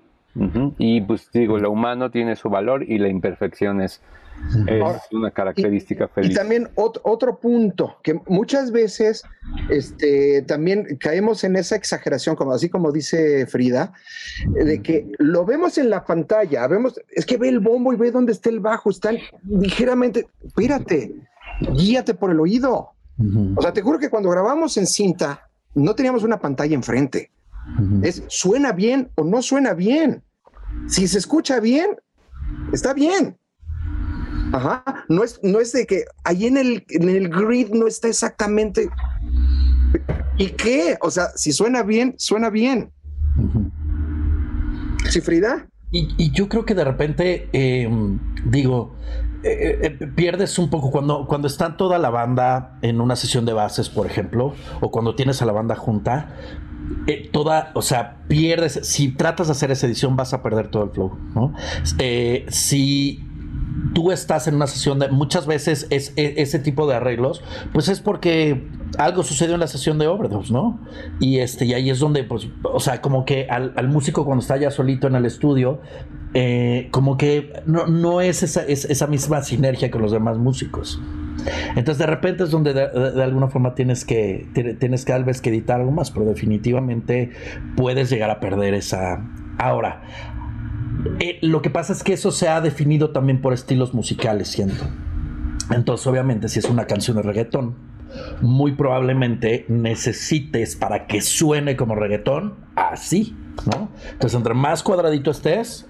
Y pues digo, lo humano tiene su valor y la imperfección es, es una característica feliz. Y también otro, punto, que muchas veces este, también caemos en esa exageración, como así como dice Frida, de que lo vemos en la pantalla, vemos, es que ve el bombo y ve dónde está el bajo, están ligeramente, espérate, guíate por el oído. O sea, te juro que cuando grabamos en cinta, no teníamos una pantalla enfrente. Es suena bien o no suena bien. Si se escucha bien, está bien. Ajá. No es, no es de que ahí en el, en el grid no está exactamente. ¿Y qué? O sea, si suena bien, suena bien. ¿Sí, Frida? Y, yo creo que de repente, em, digo, eh, eh, pierdes un poco cuando, cuando está toda la banda en una sesión de bases, por ejemplo, o cuando tienes a la banda junta, eh, toda, o sea, pierdes, si tratas de hacer esa edición vas a perder todo el flow, ¿no? si tú estás en una sesión de muchas veces es, e, ese tipo de arreglos, pues es porque algo sucedió en la sesión de Overdose, ¿no? Y este, y ahí es donde, pues, o sea, como que al, músico cuando está ya solito en el estudio, eh, como que no, es, esa, esa misma sinergia con los demás músicos. Entonces de repente es donde de, alguna forma tienes que, tienes que tal vez que editar algo más, pero definitivamente puedes llegar a perder esa... Ahora, eh, lo que pasa es que eso se ha definido también por estilos musicales, siento. Entonces, obviamente, si es una canción de reggaetón, muy probablemente necesites para que suene como reggaetón así, ¿no? Entonces, entre más cuadradito estés,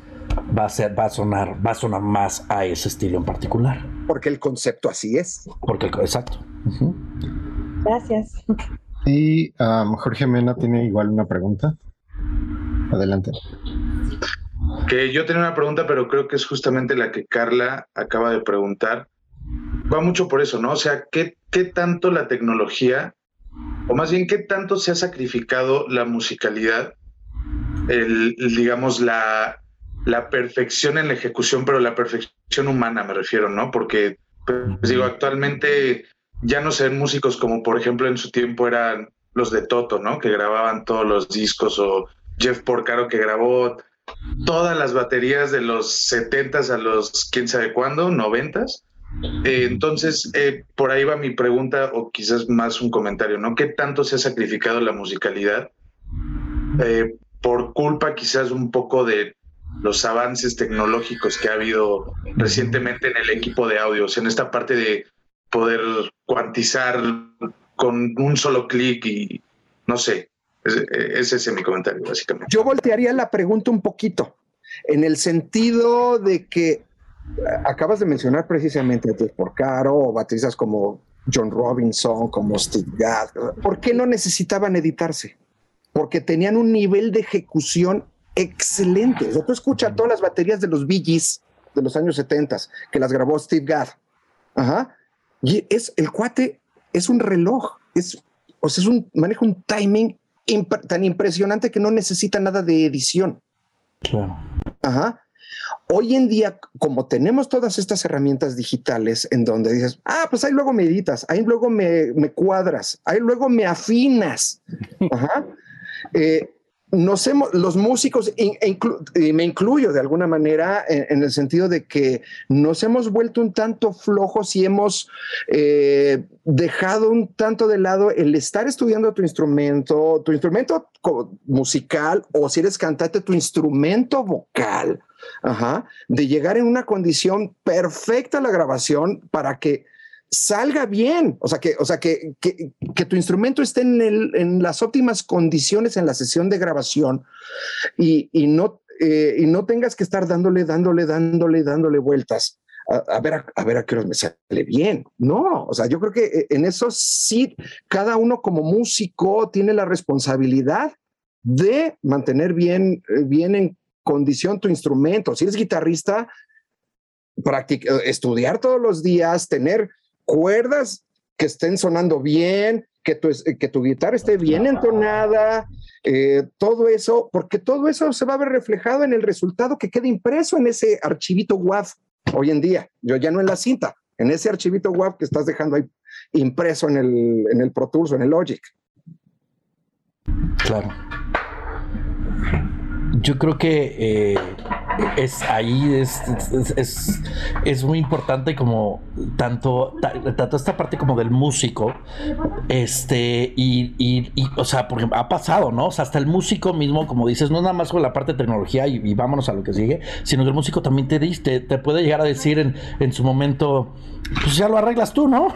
va a, ser, va a, sonar, va a sonar más a ese estilo en particular. Porque el concepto así es. Porque el, exacto. Gracias. Y um, Jorge Mena tiene igual una pregunta. Adelante. Que yo tenía una pregunta, pero creo que es justamente la que Carla acaba de preguntar. Va mucho por eso, ¿no? O sea, ¿qué, qué tanto la tecnología o más bien qué tanto se ha sacrificado la musicalidad, el, digamos, la, la perfección en la ejecución, pero la perfección humana me refiero, ¿no? Porque, pues, digo, actualmente ya no se ven músicos como, por ejemplo, en su tiempo eran los de Toto, ¿no? Que grababan todos los discos, o Jeff Porcaro que grabó todas las baterías de los 70s a los quién sabe cuándo, 90s. Eh, entonces, eh, por ahí va mi pregunta, o quizás más un comentario, ¿no? ¿Qué tanto se ha sacrificado la musicalidad? Eh, por culpa quizás un poco de los avances tecnológicos que ha habido recientemente en el equipo de audios, en esta parte de poder cuantizar con un solo clic y no sé, ese, es mi comentario básicamente. Yo voltearía la pregunta un poquito, en el sentido de que acabas de mencionar precisamente a Jeff Porcaro o bateristas como John Robinson, como Steve Gadd. ¿Por qué no necesitaban editarse? Porque tenían un nivel de ejecución excelente. O sea, tú escuchas todas las baterías de los Bee Gees de los años 70 que las grabó Steve Gadd. Ajá. Y es el cuate, es un reloj, es, o sea, es un, maneja un timing tan impresionante que no necesita nada de edición. Claro. Ajá. Hoy en día, como tenemos todas estas herramientas digitales en donde dices, ah, pues ahí luego me editas, ahí luego me, me cuadras, ahí luego me afinas. Ajá. Eh, nos hemos, los músicos, e y me incluyo de alguna manera en, el sentido de que nos hemos vuelto un tanto flojos y hemos eh, dejado un tanto de lado el estar estudiando tu instrumento, tu instrumento musical o si eres cantante, tu instrumento vocal, de llegar en una condición perfecta a la grabación para que salga bien, o sea, que, o sea, que, que, tu instrumento esté en, el, en, las óptimas condiciones en la sesión de grabación y, y no, eh, y no tengas que estar dándole, dándole, dándole, dándole vueltas. A, ver, a, ver a qué hora me sale bien. No, o sea, yo creo que eh, en eso sí, cada uno como músico tiene la responsabilidad de mantener bien, eh, bien en condición tu instrumento. Si eres guitarrista, estudiar todos los días, tener cuerdas que estén sonando bien, que tu, que tu guitarra esté bien entonada, eh, todo eso, porque todo eso se va a ver reflejado en el resultado que queda impreso en ese archivito WAV hoy en día. Yo ya no en la cinta, en ese archivito WAV que estás dejando ahí impreso en el, en el Pro Tools o en el Logic. Claro. Yo creo que eh, es ahí es, es, es, muy importante como tanto, tanto esta parte como del músico, este, y, y, o sea, porque ha pasado, ¿no? O sea, hasta el músico mismo, como dices, no nada más con la parte de tecnología y, vámonos a lo que sigue, sino que el músico también te, te, te puede llegar a decir en, en su momento, pues ya lo arreglas tú, ¿no?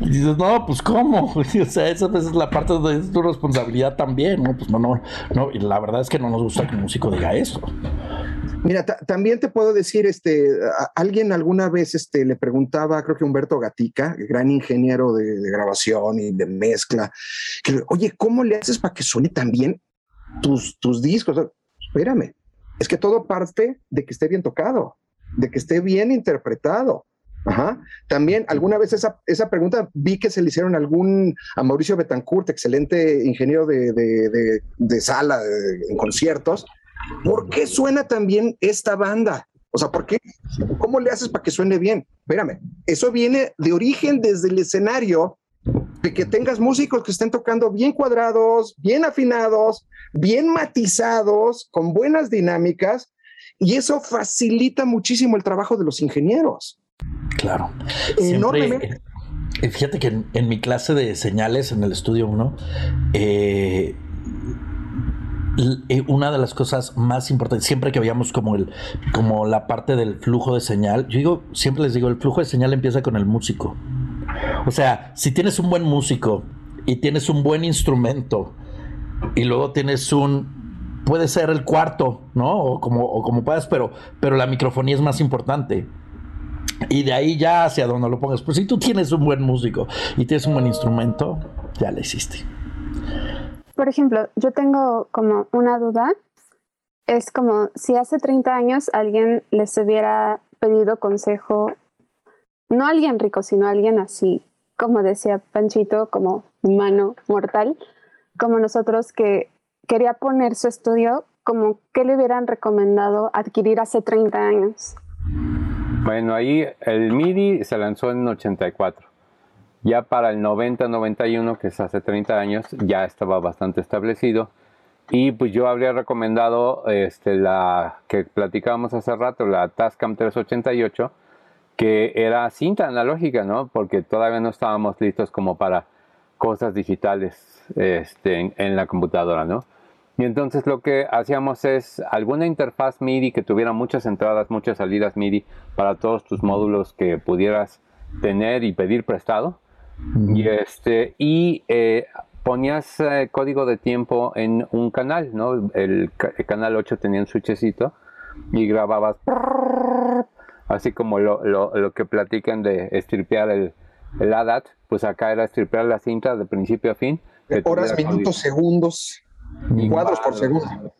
Y dices, no, pues ¿cómo? O sea, esa es la parte de tu responsabilidad también, ¿no? Pues no, no, no, y la verdad es que no nos gusta que un músico diga eso. Mira, también te puedo decir, este, alguien alguna vez este, le preguntaba, creo que Humberto Gatica, gran ingeniero de, grabación y de mezcla, que, oye, ¿cómo le haces para que suene tan bien tus, tus discos? espérame, es que todo parte de que esté bien tocado, de que esté bien interpretado. También alguna vez esa, esa, pregunta vi que se le hicieron algún a Mauricio Betancourt, excelente ingeniero de, de, de, sala en conciertos. ¿Por qué suena tan bien esta banda? O sea, ¿por qué? ¿Cómo le haces para que suene bien? Espérame, eso viene de origen desde el escenario, de que tengas músicos que estén tocando bien cuadrados, bien afinados, bien matizados, con buenas dinámicas, y eso facilita muchísimo el trabajo de los ingenieros. Claro. Enormemente. Eh, fíjate que en, mi clase de señales en el estudio 1, eh, eh, una de las cosas más importantes, siempre que veíamos como, el, como la parte del flujo de señal, yo digo, siempre les digo, el flujo de señal empieza con el músico. O sea, si tienes un buen músico y tienes un buen instrumento y luego tienes un, puede ser el cuarto, ¿no? O como, o como puedas, pero, pero la microfonía es más importante. Y de ahí ya hacia donde lo pongas. Pues si tú tienes un buen músico y tienes un buen instrumento, ya le hiciste. Por ejemplo, yo tengo como una duda. Es como si hace 30 años alguien les hubiera pedido consejo, no alguien rico, sino alguien así, como decía Panchito, como humano mortal como nosotros que quería poner su estudio como que le hubieran recomendado adquirir hace 30 años? Bueno, ahí el MIDI se lanzó en 84. Ya para el 90-91, que es hace 30 años, ya estaba bastante establecido. Y pues yo habría recomendado este, la que platicábamos hace rato, la Tascam 388, que era cinta analógica, ¿no? Porque todavía no estábamos listos como para cosas digitales este, en, la computadora, ¿no? Y entonces lo que hacíamos es alguna interfaz MIDI que tuviera muchas entradas, muchas salidas MIDI para todos tus módulos que pudieras tener y pedir prestado. Y, este, y eh, ponías eh, código de tiempo en un canal, ¿no? El, canal 8 tenía un switchecito y grababas así como lo, lo, que platican de estripear el, el ADAT, pues acá era estripear la cinta de principio a fin. horas, minutos, segundos, cuadros por segundo.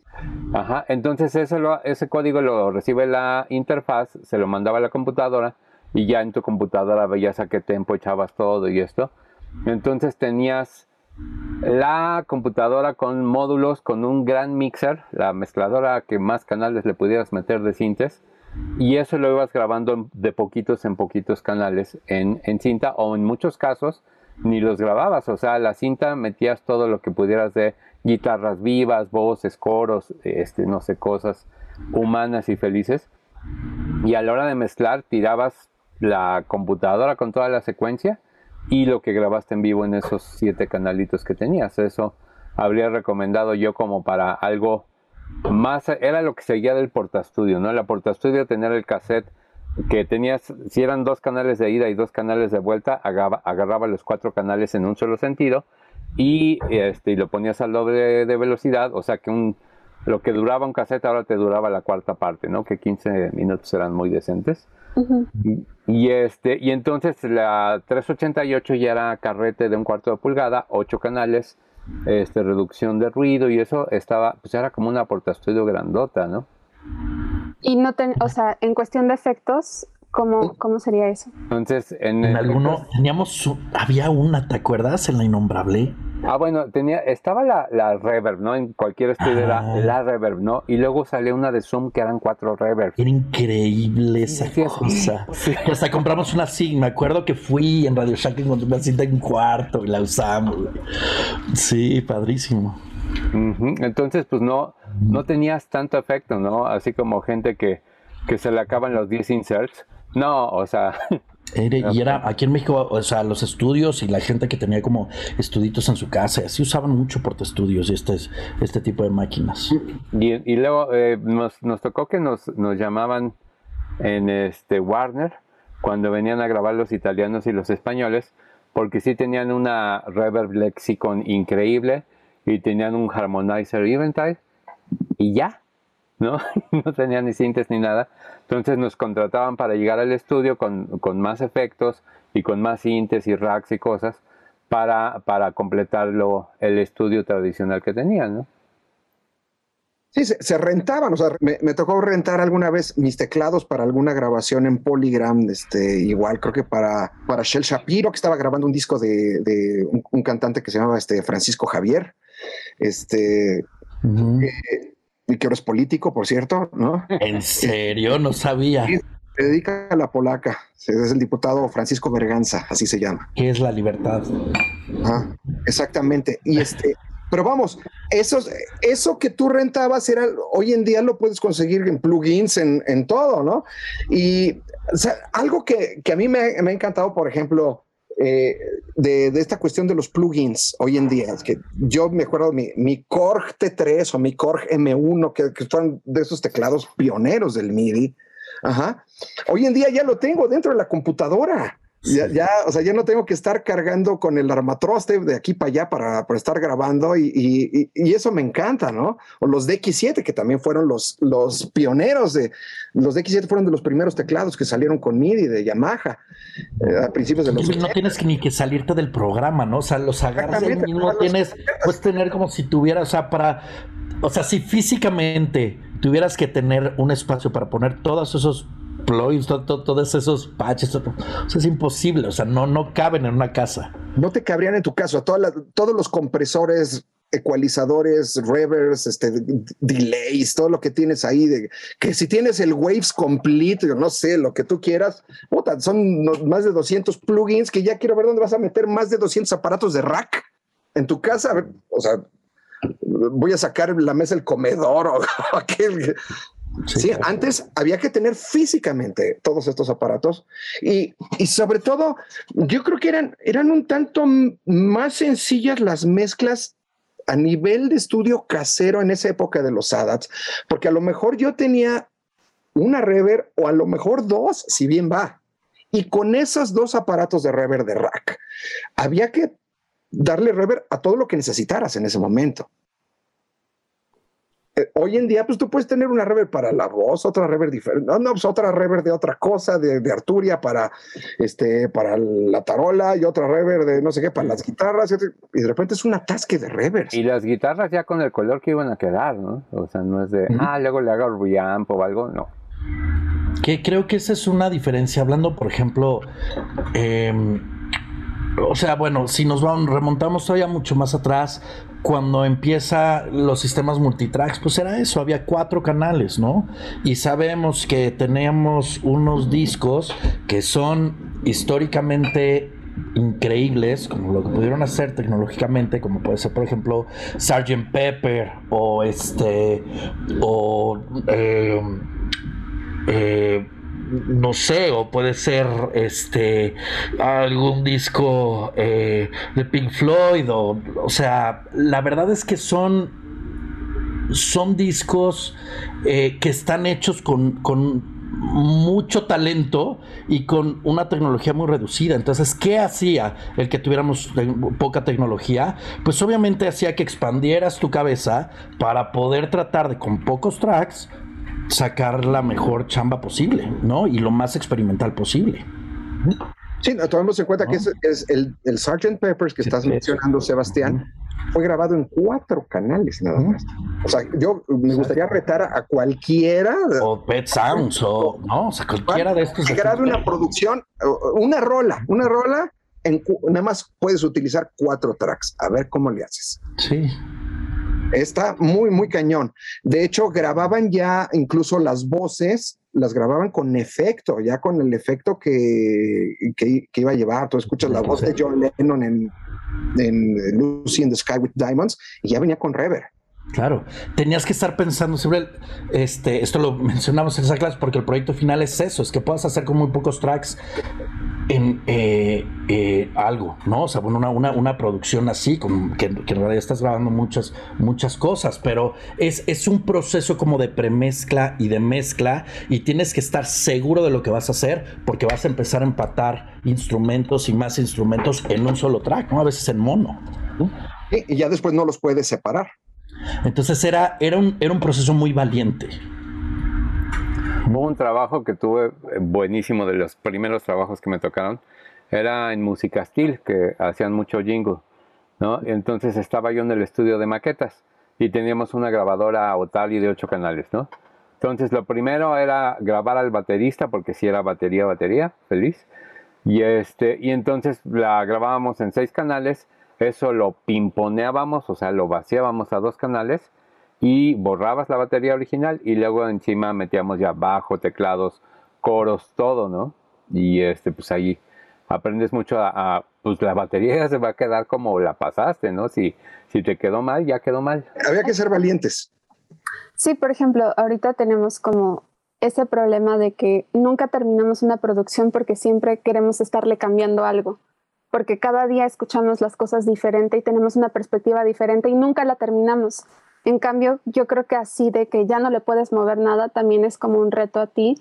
Ajá, entonces ese, lo, ese código lo recibe la interfaz, se lo mandaba a la computadora y ya en tu computadora veías a qué tiempo echabas todo y esto. Entonces tenías la computadora con módulos, con un gran mixer, la mezcladora que más canales le pudieras meter de cintas, y eso lo ibas grabando de poquitos en poquitos canales en, en, cinta, o en muchos casos ni los grababas, o sea, la cinta metías todo lo que pudieras de guitarras vivas, voces, coros, este, no sé, cosas humanas y felices, y a la hora de mezclar tirabas la computadora con toda la secuencia y lo que grabaste en vivo en esos siete canalitos que tenías. Eso habría recomendado yo como para algo más, era lo que seguía del portastudio, ¿no? La portastudio tener el cassette que tenías, si eran dos canales de ida y dos canales de vuelta, agarraba, los cuatro canales en un solo sentido y, este, y lo ponías al doble de velocidad, o sea que un, lo que duraba un cassette ahora te duraba la cuarta parte, ¿no? Que 15 minutos eran muy decentes. y, este, y entonces la 388 ya era carrete de un cuarto de pulgada, ocho canales, este, reducción de ruido y eso estaba, pues era como una portaestudio grandota, ¿no? Y no ten, o sea, en cuestión de efectos, ¿cómo, cómo sería eso? Entonces, en, en alguno, teníamos, había una, ¿te acuerdas? En la innombrable. Ah, bueno, tenía, estaba la, la reverb, ¿no? En cualquier estudio era ah. la reverb, ¿no? Y luego salió una de Zoom que eran cuatro reverbs. Era increíble esa cosa. Hasta compramos una así, me acuerdo que fui en Radio Shack encontré una cinta en cuarto y la usamos. Sí, padrísimo. Entonces, pues no, no tenías tanto efecto, ¿no? Así como gente que, que se le acaban los 10 inserts. No, o sea, y era aquí en México, o sea, los estudios y la gente que tenía como estuditos en su casa, así usaban mucho estudios y este, este tipo de máquinas. Y, luego eh, nos, nos, tocó que nos, nos llamaban en este Warner cuando venían a grabar los italianos y los españoles, porque sí tenían una reverb lexicon increíble y tenían un harmonizer Eventide y ya, ¿no? no tenían ni cintas ni nada. Entonces nos contrataban para llegar al estudio con, más efectos y con más cintas y racks y cosas para, para completarlo el estudio tradicional que tenían, ¿no? Sí, se, rentaban, o sea, me, tocó rentar alguna vez mis teclados para alguna grabación en Polygram, este, igual creo que para, para Shell Shapiro, que estaba grabando un disco de, un, cantante que se llamaba este, Francisco Javier, este, y que ahora es político, por cierto, ¿no? ¿En serio? No sabía. se dedica a la polaca. Es el diputado Francisco Berganza, así se llama. ¿Qué es la libertad? exactamente. Y este, pero vamos, eso, eso que tú rentabas era, hoy en día lo puedes conseguir en plugins, en, en todo, ¿no? Y algo que, que a mí me, me, ha encantado, por ejemplo, eh, de, esta cuestión de los plugins hoy en día. Es que yo me acuerdo mi, mi Korg T3 o mi Korg M1, que, que fueron de esos teclados pioneros del MIDI. Ajá. Hoy en día ya lo tengo dentro de la computadora. Ya, ya, o sea, ya no tengo que estar cargando con el armatroste de aquí para allá para, para estar grabando y, y, y, eso me encanta, ¿no? O los DX7, que también fueron los, los pioneros de, los DX7 fueron de los primeros teclados que salieron con MIDI de Yamaha eh, a principios de los... No tienes que ni que salirte del programa, ¿no? O sea, los agarras y no tienes, puedes tener como si tuvieras, o sea, para, o sea, si físicamente tuvieras que tener un espacio para poner todos esos todos esos patches, es imposible, o sea, no, no caben en una casa. no te cabrían en tu caso. todos los compresores ecualizadores, revers, este, delays, todo lo que tienes ahí, de, que si tienes el Waves Complete, no sé, lo que tú quieras, son más de 200 plugins que ya quiero ver dónde vas a meter más de 200 aparatos de rack en tu casa, o sea, voy a sacar la mesa del comedor o aquel. Sí, antes había que tener físicamente todos estos aparatos y, y, sobre todo yo creo que eran, eran un tanto más sencillas las mezclas a nivel de estudio casero en esa época de los ADATs, porque a lo mejor yo tenía una rever o a lo mejor dos, si bien va. Y con esos dos aparatos de rever de rack, había que darle rever a todo lo que necesitaras en ese momento. Eh, hoy en día, pues tú puedes tener una rever para la voz, otra rever diferente, no, no, pues otra rever de otra cosa, de, de, Arturia para, este, para la tarola y otra rever de no sé qué, para las guitarras, y de repente es un atasque de revers. Y las guitarras ya con el color que iban a quedar, ¿no? O sea, no es de, ah, luego le hago reamp o algo, no. Que creo que esa es una diferencia, hablando, por ejemplo, eh, o sea, bueno, si nos vamos, remontamos todavía mucho más atrás, cuando empieza los sistemas multitracks, pues era eso, había cuatro canales, ¿no? Y sabemos que tenemos unos discos que son históricamente increíbles, como lo que pudieron hacer tecnológicamente, como puede ser, por ejemplo, Sgt. Pepper o este, o eh, eh, no sé, o puede ser este algún disco eh, de Pink Floyd, o, sea, la verdad es que son son discos eh, que están hechos con, con, mucho talento y con una tecnología muy reducida. Entonces, ¿qué hacía el que tuviéramos poca tecnología? Pues obviamente hacía que expandieras tu cabeza para poder tratar de con pocos tracks sacar la mejor chamba posible, ¿no? Y lo más experimental posible. Sí, tomemos en cuenta que es, el, el Sgt. Peppers que estás mencionando, Sebastián, fue grabado en cuatro canales nada más. O sea, yo me gustaría retar a cualquiera. O Pet Sounds, o no, o sea, cualquiera de estos. Que grabe una producción, una rola, una rola, en, nada más puedes utilizar cuatro tracks. A ver cómo le haces. Sí. Está muy, muy cañón. De hecho, grababan ya incluso las voces, las grababan con efecto, ya con el efecto que, que, iba a llevar. Tú escuchas la voz de John Lennon en, en Lucy in the Sky with Diamonds y ya venía con reverb. Claro, tenías que estar pensando sobre este, esto lo mencionamos en esa clase porque el proyecto final es eso, es que puedas hacer con muy pocos tracks en eh, eh, algo, ¿no? O sea, bueno, una, una, producción así, como que, en realidad estás grabando muchas, muchas cosas, pero es, es un proceso como de premezcla y de mezcla y tienes que estar seguro de lo que vas a hacer porque vas a empezar a empatar instrumentos y más instrumentos en un solo track, ¿no? A veces en mono. y ya después no los puedes separar. Entonces era, era, un, era un proceso muy valiente. Hubo un trabajo que tuve eh, buenísimo de los primeros trabajos que me tocaron. Era en Música Steel, que hacían mucho jingle. ¿no? Entonces estaba yo en el estudio de maquetas y teníamos una grabadora Otali de ocho canales. ¿no? Entonces lo primero era grabar al baterista, porque si era batería, batería, feliz. Y, este, y entonces la grabábamos en seis canales eso lo pimponeábamos, o sea, lo vaciábamos a dos canales y borrabas la batería original y luego encima metíamos ya bajo, teclados, coros, todo, ¿no? Y este, pues ahí aprendes mucho a, pues la batería ya se va a quedar como la pasaste, ¿no? Si, si te quedó mal, ya quedó mal. Había que ser valientes. Sí, por ejemplo, ahorita tenemos como ese problema de que nunca terminamos una producción porque siempre queremos estarle cambiando algo porque cada día escuchamos las cosas diferente y tenemos una perspectiva diferente y nunca la terminamos. En cambio, yo creo que así de que ya no le puedes mover nada también es como un reto a ti.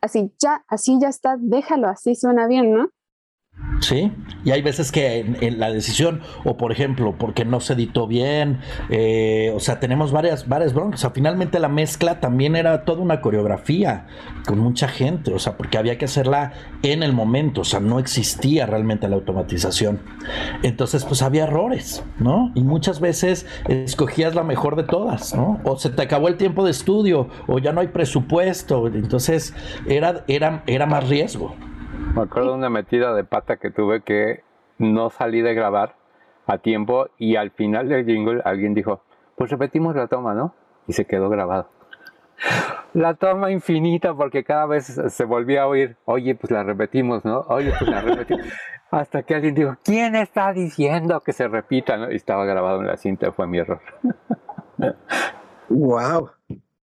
Así ya, así ya está, déjalo, así suena bien, ¿no? Sí, y hay veces que en, la decisión, o por ejemplo, porque no se editó bien, eh, o sea, tenemos varias, varias broncas. O sea, finalmente la mezcla también era toda una coreografía con mucha gente, o sea, porque había que hacerla en el momento, o sea, no existía realmente la automatización. Entonces, pues había errores, ¿no? Y muchas veces escogías la mejor de todas, ¿no? O se te acabó el tiempo de estudio, o ya no hay presupuesto, entonces era, era, era más riesgo. Me acuerdo de una metida de pata que tuve que no salí de grabar a tiempo y al final del jingle alguien dijo, pues repetimos la toma, ¿no? Y se quedó grabado. La toma infinita porque cada vez se volvía a oír, oye, pues la repetimos, ¿no? Oye, pues la repetimos. Hasta que alguien dijo, ¿quién está diciendo que se repita? Y estaba grabado en la cinta, fue mi error. wow.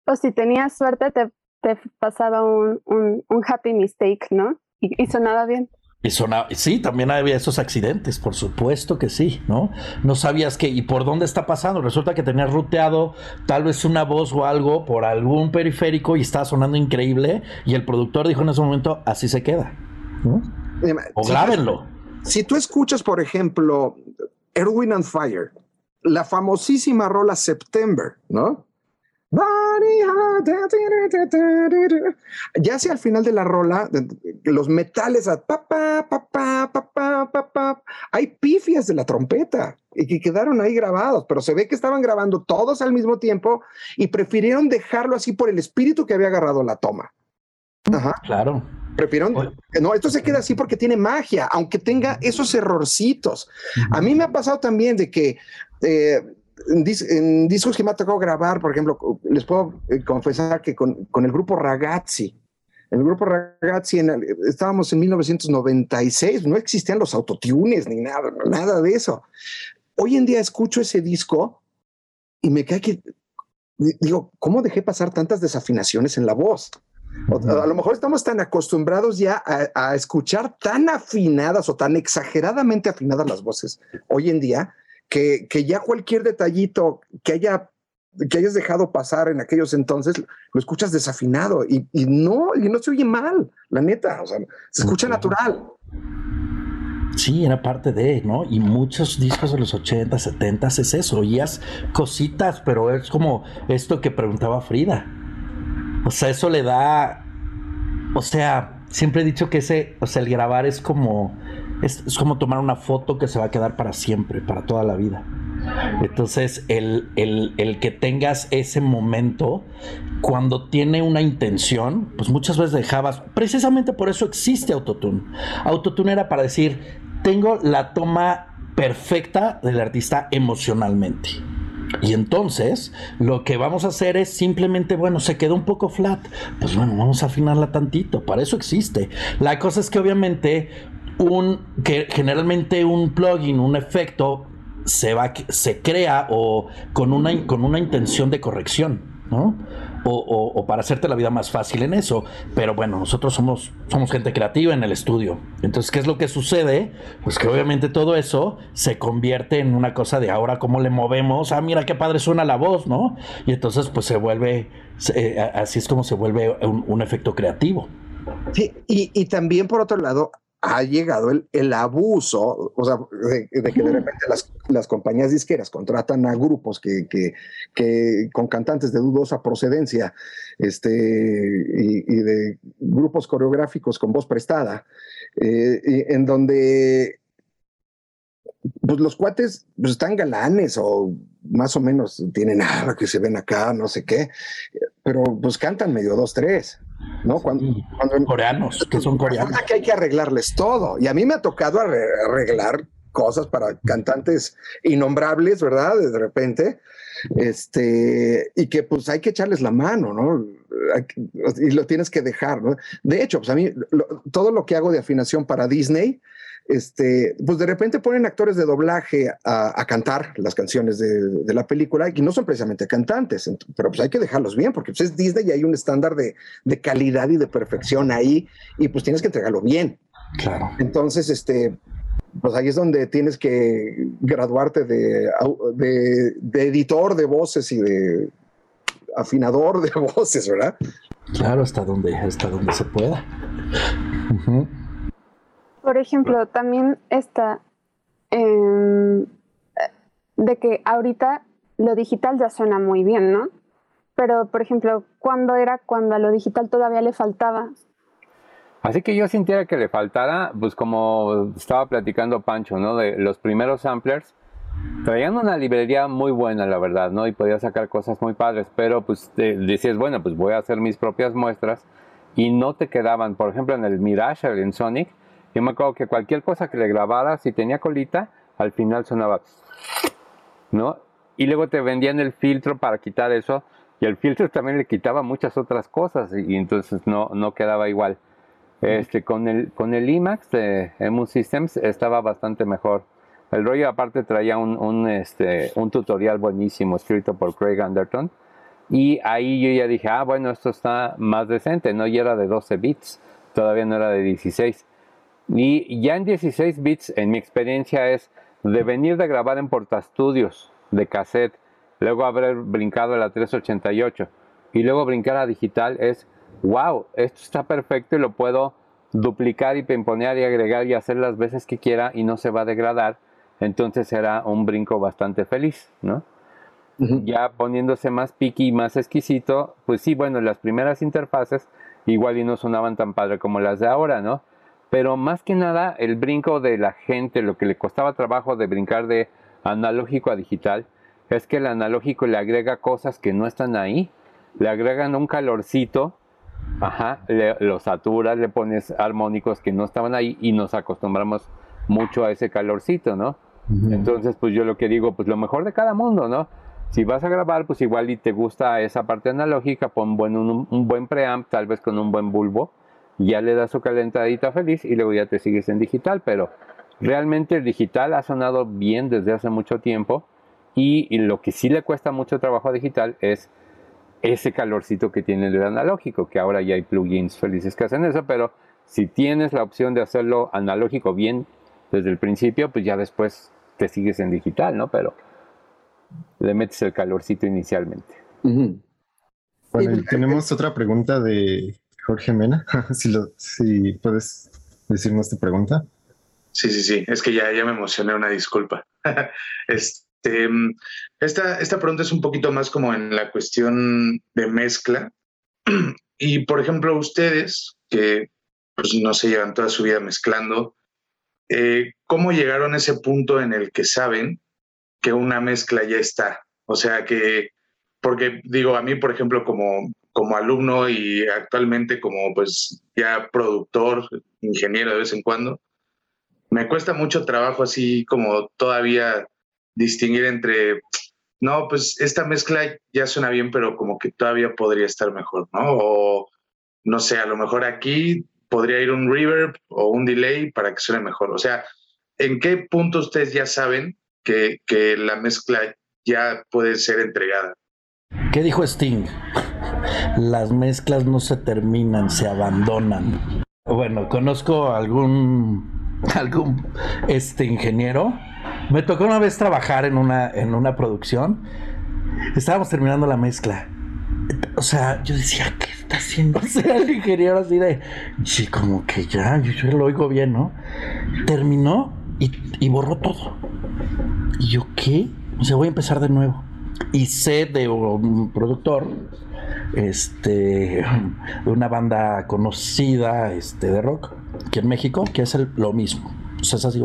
O si tenías suerte, te, pasaba un, happy mistake, ¿no? Y sonaba bien. Y sí, también había esos accidentes, por supuesto que sí, ¿no? No sabías qué y por dónde está pasando. Resulta que tenías ruteado tal vez una voz o algo por algún periférico y estaba sonando increíble y el productor dijo en ese momento, así se queda. ¿no? O grábenlo. Si tú escuchas, por ejemplo, Erwin and Fire, la famosísima rola September, ¿no? Ya hacia al final de la rola, los metales, hay pifias de la trompeta y que quedaron ahí grabados, pero se ve que estaban grabando todos al mismo tiempo y prefirieron dejarlo así por el espíritu que había agarrado la toma. Ajá. Claro. Prefirieron, no, esto se queda así porque tiene magia, aunque tenga esos errorcitos. A mí me ha pasado también de que eh, en, discos que me ha tocado grabar, por ejemplo, les puedo eh, confesar que con, el grupo Ragazzi, en el grupo Ragazzi estábamos en 1996, no existían los autotunes ni nada, nada de eso. Hoy en día escucho ese disco y me cae que, digo, ¿cómo dejé pasar tantas desafinaciones en la voz? a lo mejor estamos tan acostumbrados ya a, a, escuchar tan afinadas o tan exageradamente afinadas las voces hoy en día que, ya cualquier detallito que haya que hayas dejado pasar en aquellos entonces, lo escuchas desafinado y, no, y no se oye mal, la neta, o sea, se escucha natural. Sí, era parte de, ¿no? Y muchos discos de los 80, 70 es eso, oías cositas, pero es como esto que preguntaba Frida. O sea, eso le da, o sea, siempre he dicho que ese, o sea, el grabar es como es, como tomar una foto que se va a quedar para siempre, para toda la vida. Entonces, el, el, que tengas ese momento, cuando tiene una intención, pues muchas veces dejabas, precisamente por eso existe Autotune. Autotune era para decir, tengo la toma perfecta del artista emocionalmente. Y entonces lo que vamos a hacer es simplemente, bueno, se quedó un poco flat. Pues bueno, vamos a afinarla tantito. Para eso existe. La cosa es que obviamente un que generalmente un plugin, un efecto se va se crea o con una con una intención de corrección, ¿no? O, o, para hacerte la vida más fácil en eso. Pero bueno, nosotros somos, somos gente creativa en el estudio. Entonces, ¿qué es lo que sucede? Pues que obviamente todo eso se convierte en una cosa de ahora cómo le movemos. Ah, mira qué padre suena la voz, ¿no? Y entonces, pues se vuelve, eh, así es como se vuelve un, efecto creativo. Sí, y, y, también por otro lado, ha llegado el, el abuso, o sea, de, que de repente las, las, compañías disqueras contratan a grupos que, que, que, con cantantes de dudosa procedencia este, y, de grupos coreográficos con voz prestada, eh, en donde pues los cuates pues, están galanes o más o menos tienen algo que se ven acá, no sé qué, pero pues cantan medio dos, tres. ¿no? Cuando, coreanos, que son coreanos. que hay que arreglarles todo. Y a mí me ha tocado arreglar cosas para cantantes innombrables, ¿verdad? De repente, este, y que pues hay que echarles la mano, ¿no? Y lo tienes que dejar, ¿no? De hecho, pues a mí, todo lo que hago de afinación para Disney, este, pues de repente ponen actores de doblaje a, cantar las canciones de, la película y no son precisamente cantantes, pero pues hay que dejarlos bien porque pues es Disney y hay un estándar de, calidad y de perfección ahí y pues tienes que entregarlo bien. Claro. Entonces, este, pues ahí es donde tienes que graduarte de, de, editor de voces y de afinador de voces, ¿verdad? Claro, hasta donde, hasta donde se pueda. Por ejemplo, también está em, de que ahorita lo digital ya suena muy bien, ¿no? Pero, por ejemplo, ¿cuándo era cuando a lo digital todavía le faltaba? Así que yo sintiera que le faltara, pues como estaba platicando Pancho, ¿no? De los primeros samplers, traían una librería muy buena, la verdad, ¿no? Y podía sacar cosas muy padres, pero pues decías, bueno, pues voy a hacer mis propias muestras y no te quedaban, por ejemplo, en el Mirage, en Sonic, Yo me acuerdo que cualquier cosa que le grabara, si tenía colita, al final sonaba, ¿no? Y luego te vendían el filtro para quitar eso, y el filtro también le quitaba muchas otras cosas, y, entonces no, no quedaba igual. Este, con el, con el IMAX de Emu Systems estaba bastante mejor. El rollo aparte traía un, un, este, un tutorial buenísimo escrito por Craig Anderton. Y ahí yo ya dije, ah, bueno, esto está más decente, ¿no? Y era de 12 bits, todavía no era de 16. Y ya en 16 bits, en mi experiencia, es de venir de grabar en portastudios de cassette, luego haber brincado a la 388 y luego brincar a digital, es wow, esto está perfecto y lo puedo duplicar y pimponear y agregar y hacer las veces que quiera y no se va a degradar. Entonces será un brinco bastante feliz, ¿no? Ya poniéndose más piqui y más exquisito, pues sí, bueno, las primeras interfaces igual y no sonaban tan padre como las de ahora, ¿no? Pero más que nada, el brinco de la gente, lo que le costaba trabajo de brincar de analógico a digital, es que el analógico le agrega cosas que no están ahí, le agregan un calorcito, ajá, le, lo saturas, le pones armónicos que no estaban ahí y nos acostumbramos mucho a ese calorcito, ¿no? Entonces, pues yo lo que digo, pues lo mejor de cada mundo, ¿no? Si vas a grabar, pues igual y te gusta esa parte analógica, pon buen, un, un buen preamp, tal vez con un buen bulbo, ya le das su calentadita feliz y luego ya te sigues en digital, pero realmente el digital ha sonado bien desde hace mucho tiempo y, lo que sí le cuesta mucho trabajo a digital es ese calorcito que tiene el analógico, que ahora ya hay plugins felices que hacen eso, pero si tienes la opción de hacerlo analógico bien desde el principio, pues ya después te sigues en digital, ¿no? Pero le metes el calorcito inicialmente. Bueno, tenemos otra pregunta de Jorge Mena, si, puedes decirnos tu pregunta. Sí, sí, sí, es que ya, ya me emocioné, una disculpa. este, esta, esta pregunta es un poquito más como en la cuestión de mezcla. Y, por ejemplo, ustedes, que pues, no se llevan toda su vida mezclando, eh, ¿cómo llegaron a ese punto en el que saben que una mezcla ya está? O sea, que, porque digo, a mí, por ejemplo, como, como alumno y actualmente como pues ya productor, ingeniero de vez en cuando, me cuesta mucho trabajo así como todavía distinguir entre, no, pues esta mezcla ya suena bien, pero como que todavía podría estar mejor, ¿no? O no sé, a lo mejor aquí podría ir un reverb o un delay para que suene mejor. O sea, ¿en qué punto ustedes ya saben que, que la mezcla ya puede ser entregada? ¿Qué dijo Sting? Las mezclas no se terminan, se abandonan. Bueno, conozco algún algún este ingeniero. Me tocó una vez trabajar en una en una producción. Estábamos terminando la mezcla. O sea, yo decía, ¿qué está haciendo? O sea, el ingeniero así de, sí, como que ya, yo, lo oigo bien, ¿no? Terminó y, y borró todo. ¿Y yo qué? O sea, voy a empezar de nuevo. Y sé de un productor este, de una banda conocida este, de rock aquí en México, que es lo mismo. O sea, es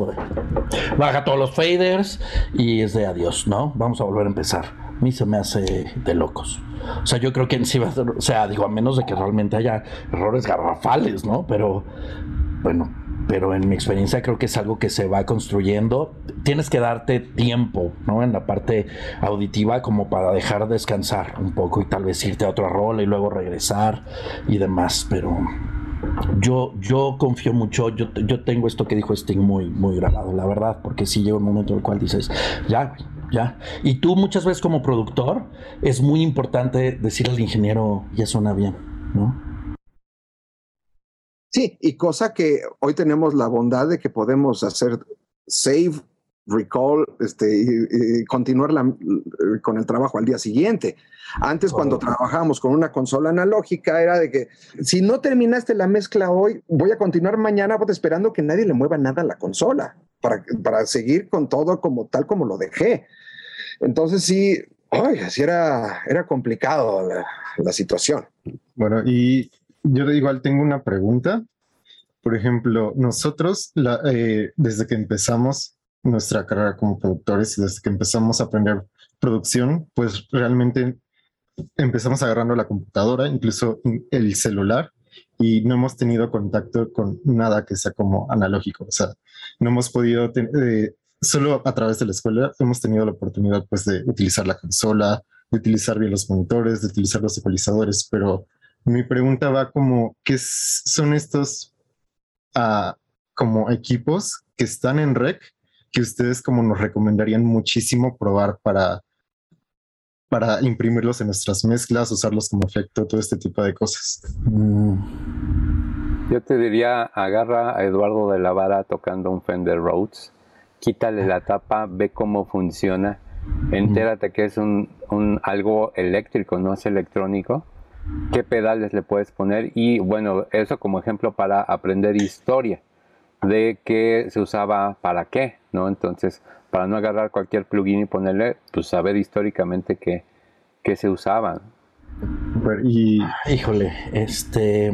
baja todos los faders y es de adiós, ¿no? Vamos a volver a empezar. A mí se me hace de locos. O sea, yo creo que en sí va a ser, o sea, digo, a menos de que realmente haya errores garrafales, ¿no? Pero, bueno, pero en mi experiencia creo que es algo que se va construyendo. Tienes que darte tiempo, ¿no? En la parte auditiva como para dejar descansar un poco y tal vez irte a otra rol y luego regresar y demás, pero yo, yo confío mucho, yo, yo tengo esto que dijo Sting muy, muy grabado, la verdad, porque si llega un momento en el cual dices, ya, ya. Y tú muchas veces como productor es muy importante decirle al ingeniero, ya suena bien, ¿no? Sí, y cosa que hoy tenemos la bondad de que podemos hacer save, recall, este, y, continuar con el trabajo al día siguiente. Antes, cuando trabajábamos con una consola analógica, era de que si no terminaste la mezcla hoy, voy a continuar mañana pues, esperando que nadie le mueva nada a la consola para, para seguir con todo como tal como lo dejé. Entonces sí, ay, así era, era complicado la, la situación. Bueno, y yo igual tengo una pregunta. Por ejemplo, nosotros, eh, desde que empezamos nuestra carrera como productores y desde que empezamos a aprender producción, pues realmente empezamos agarrando la computadora, incluso el celular, y no hemos tenido contacto con nada que sea como analógico. O sea, no hemos podido, eh, solo a través de la escuela hemos tenido la oportunidad pues de utilizar la consola, de utilizar bien los monitores, de utilizar los ecualizadores, pero mi pregunta va como, ¿qué son estos uh, como equipos que están en REC que ustedes como nos recomendarían muchísimo probar para para imprimirlos en nuestras mezclas, usarlos como efecto, todo este tipo de cosas. Yo te diría, agarra a Eduardo de la Vara tocando un Fender Rhodes, quítale la tapa, ve cómo funciona, entérate que es un, un, algo eléctrico, no es electrónico, qué pedales le puedes poner y bueno, eso como ejemplo para aprender historia de qué se usaba para qué, ¿no? Entonces, para no agarrar cualquier plugin y ponerle, pues saber históricamente qué, qué se usaba. Y... Híjole, este,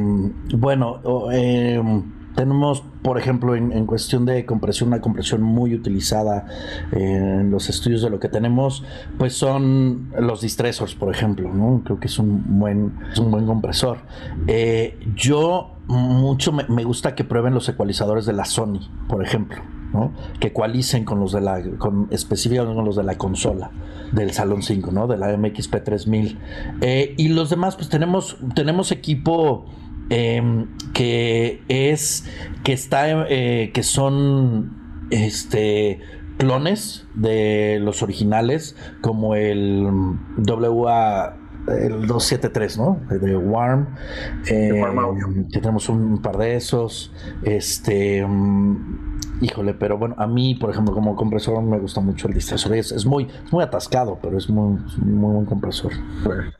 bueno, em, tenemos, por ejemplo, en, cuestión de compresión, una compresión muy utilizada en los estudios de lo que tenemos, pues son los distressors, por ejemplo, ¿no? Creo que es un buen, un buen compresor. Eh, yo mucho me, gusta que prueben los ecualizadores de la Sony, por ejemplo. ¿no? que ecualicen con los de la con específicamente con los de la consola del Salón 5, ¿no? de la MXP 3000 eh, y los demás pues tenemos tenemos equipo Em, que es que está eh, que son este clones de los originales como el WA el 273, ¿no? De Warm. Eh, que tenemos un par de esos. Este. Mm, híjole, pero bueno, a mí, por ejemplo, como compresor me gusta mucho el distresor. Es, es muy, muy atascado, pero es muy, muy buen compresor.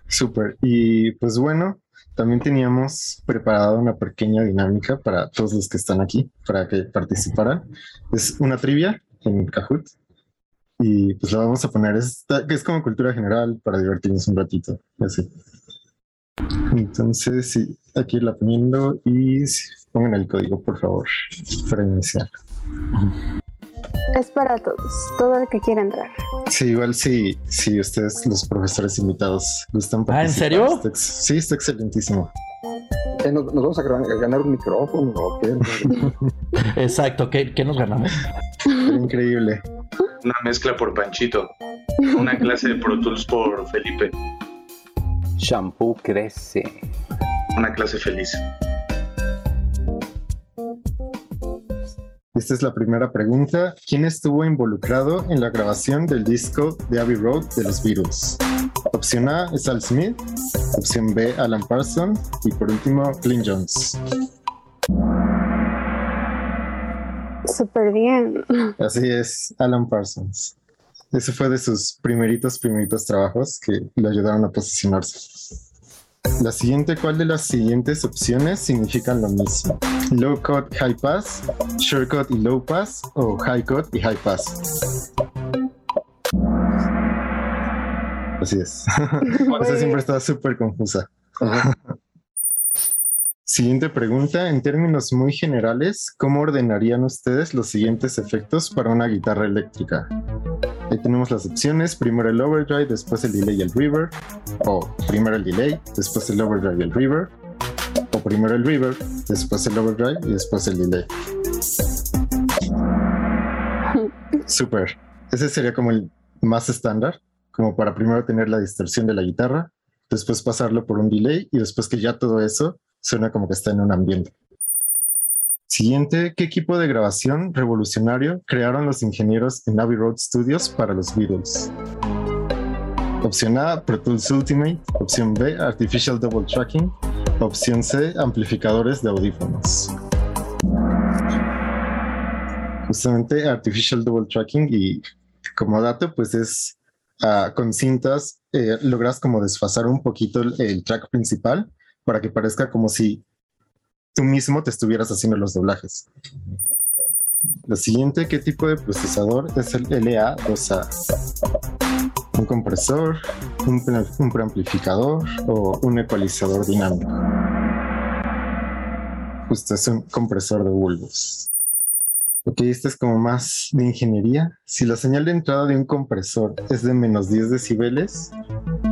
Súper. Y pues bueno, también teníamos preparado una pequeña dinámica para todos los que están aquí, para que participaran. Es una trivia en Kahoot. Y pues la vamos a poner, que es como cultura general para divertirnos un ratito. Así. Entonces, sí, aquí la poniendo y pongan el código, por favor, para iniciar. Es para todos, todo el que quiera entrar. Sí, igual sí, si ustedes, los profesores invitados, gustan ¿Ah, en serio? sí, está excelentísimo. Eh, ¿Nos, vamos a ganar un micrófono o qué? Exacto, ¿qué, ¿qué nos ganamos? Increíble. Una mezcla por Panchito. Una clase de Pro Tools por Felipe. Shampoo crece. Una clase feliz. Esta es la primera pregunta. ¿Quién estuvo involucrado en la grabación del disco de Abbey Road de los Beatles? Opción A es Al Smith, opción B Alan Parsons y por último Clint Jones. Súper bien. Así es, Alan Parsons. Ese fue de sus primeritos, primeritos trabajos que le ayudaron a posicionarse. La siguiente, ¿cuál de las siguientes opciones significan lo mismo? Low cut, high pass, short cut y low pass o high cut y high pass. Así es. Esa siempre está súper confusa. Siguiente pregunta, en términos muy generales, ¿cómo ordenarían ustedes los siguientes efectos para una guitarra eléctrica? Ahí tenemos las opciones, primero el overdrive, después el delay y el reverb, o primero el delay, después el overdrive y el reverb, o primero el reverb, después el overdrive y después el delay. Super. Ese sería como el más estándar, como para primero tener la distorsión de la guitarra, después pasarlo por un delay y después que ya todo eso suena como que está en un ambiente. Siguiente, ¿qué equipo de grabación revolucionario crearon los ingenieros en Abbey Road Studios para los Beatles? Opción A, Pro Tools Ultimate. Opción B, Artificial Double Tracking. Opción C, amplificadores de audífonos. Justamente Artificial Double Tracking y como dato, pues es ah, con cintas eh, logras como desfasar un poquito el track principal para que parezca como si tú mismo te estuvieras haciendo los doblajes. Lo siguiente, ¿qué tipo de procesador es el LA2A? ¿Un compresor, un, un preamplificador o un ecualizador dinámico? Justo es un compresor de bulbos. Ok, esta es como más de ingeniería. Si la señal de entrada de un compresor es de menos 10 decibeles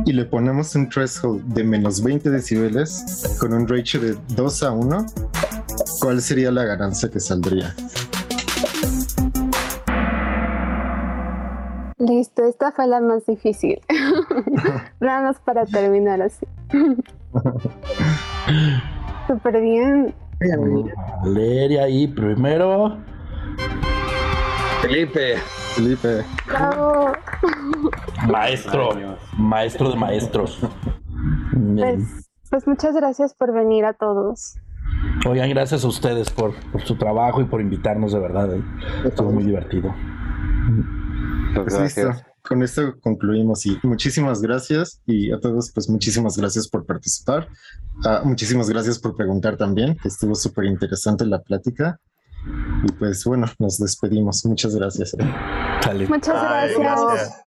y le ponemos un threshold de menos 20 decibeles con un ratio de 2 a 1, ¿cuál sería la ganancia que saldría? Listo, esta fue la más difícil. Nada más para terminar así. Súper bien. Valeria y primero. Felipe. Felipe. Bravo. Maestro. Maestro de maestros. Pues, pues, muchas gracias por venir a todos. Oigan, gracias a ustedes por, su trabajo y por invitarnos de verdad. ¿eh? Estuvo muy divertido. Pues gracias. Con esto concluimos y muchísimas gracias y a todos pues muchísimas gracias por participar. Ah, muchísimas gracias por preguntar también. Estuvo súper interesante la plática. Y pues bueno, nos despedimos. Muchas gracias. Muchas gracias.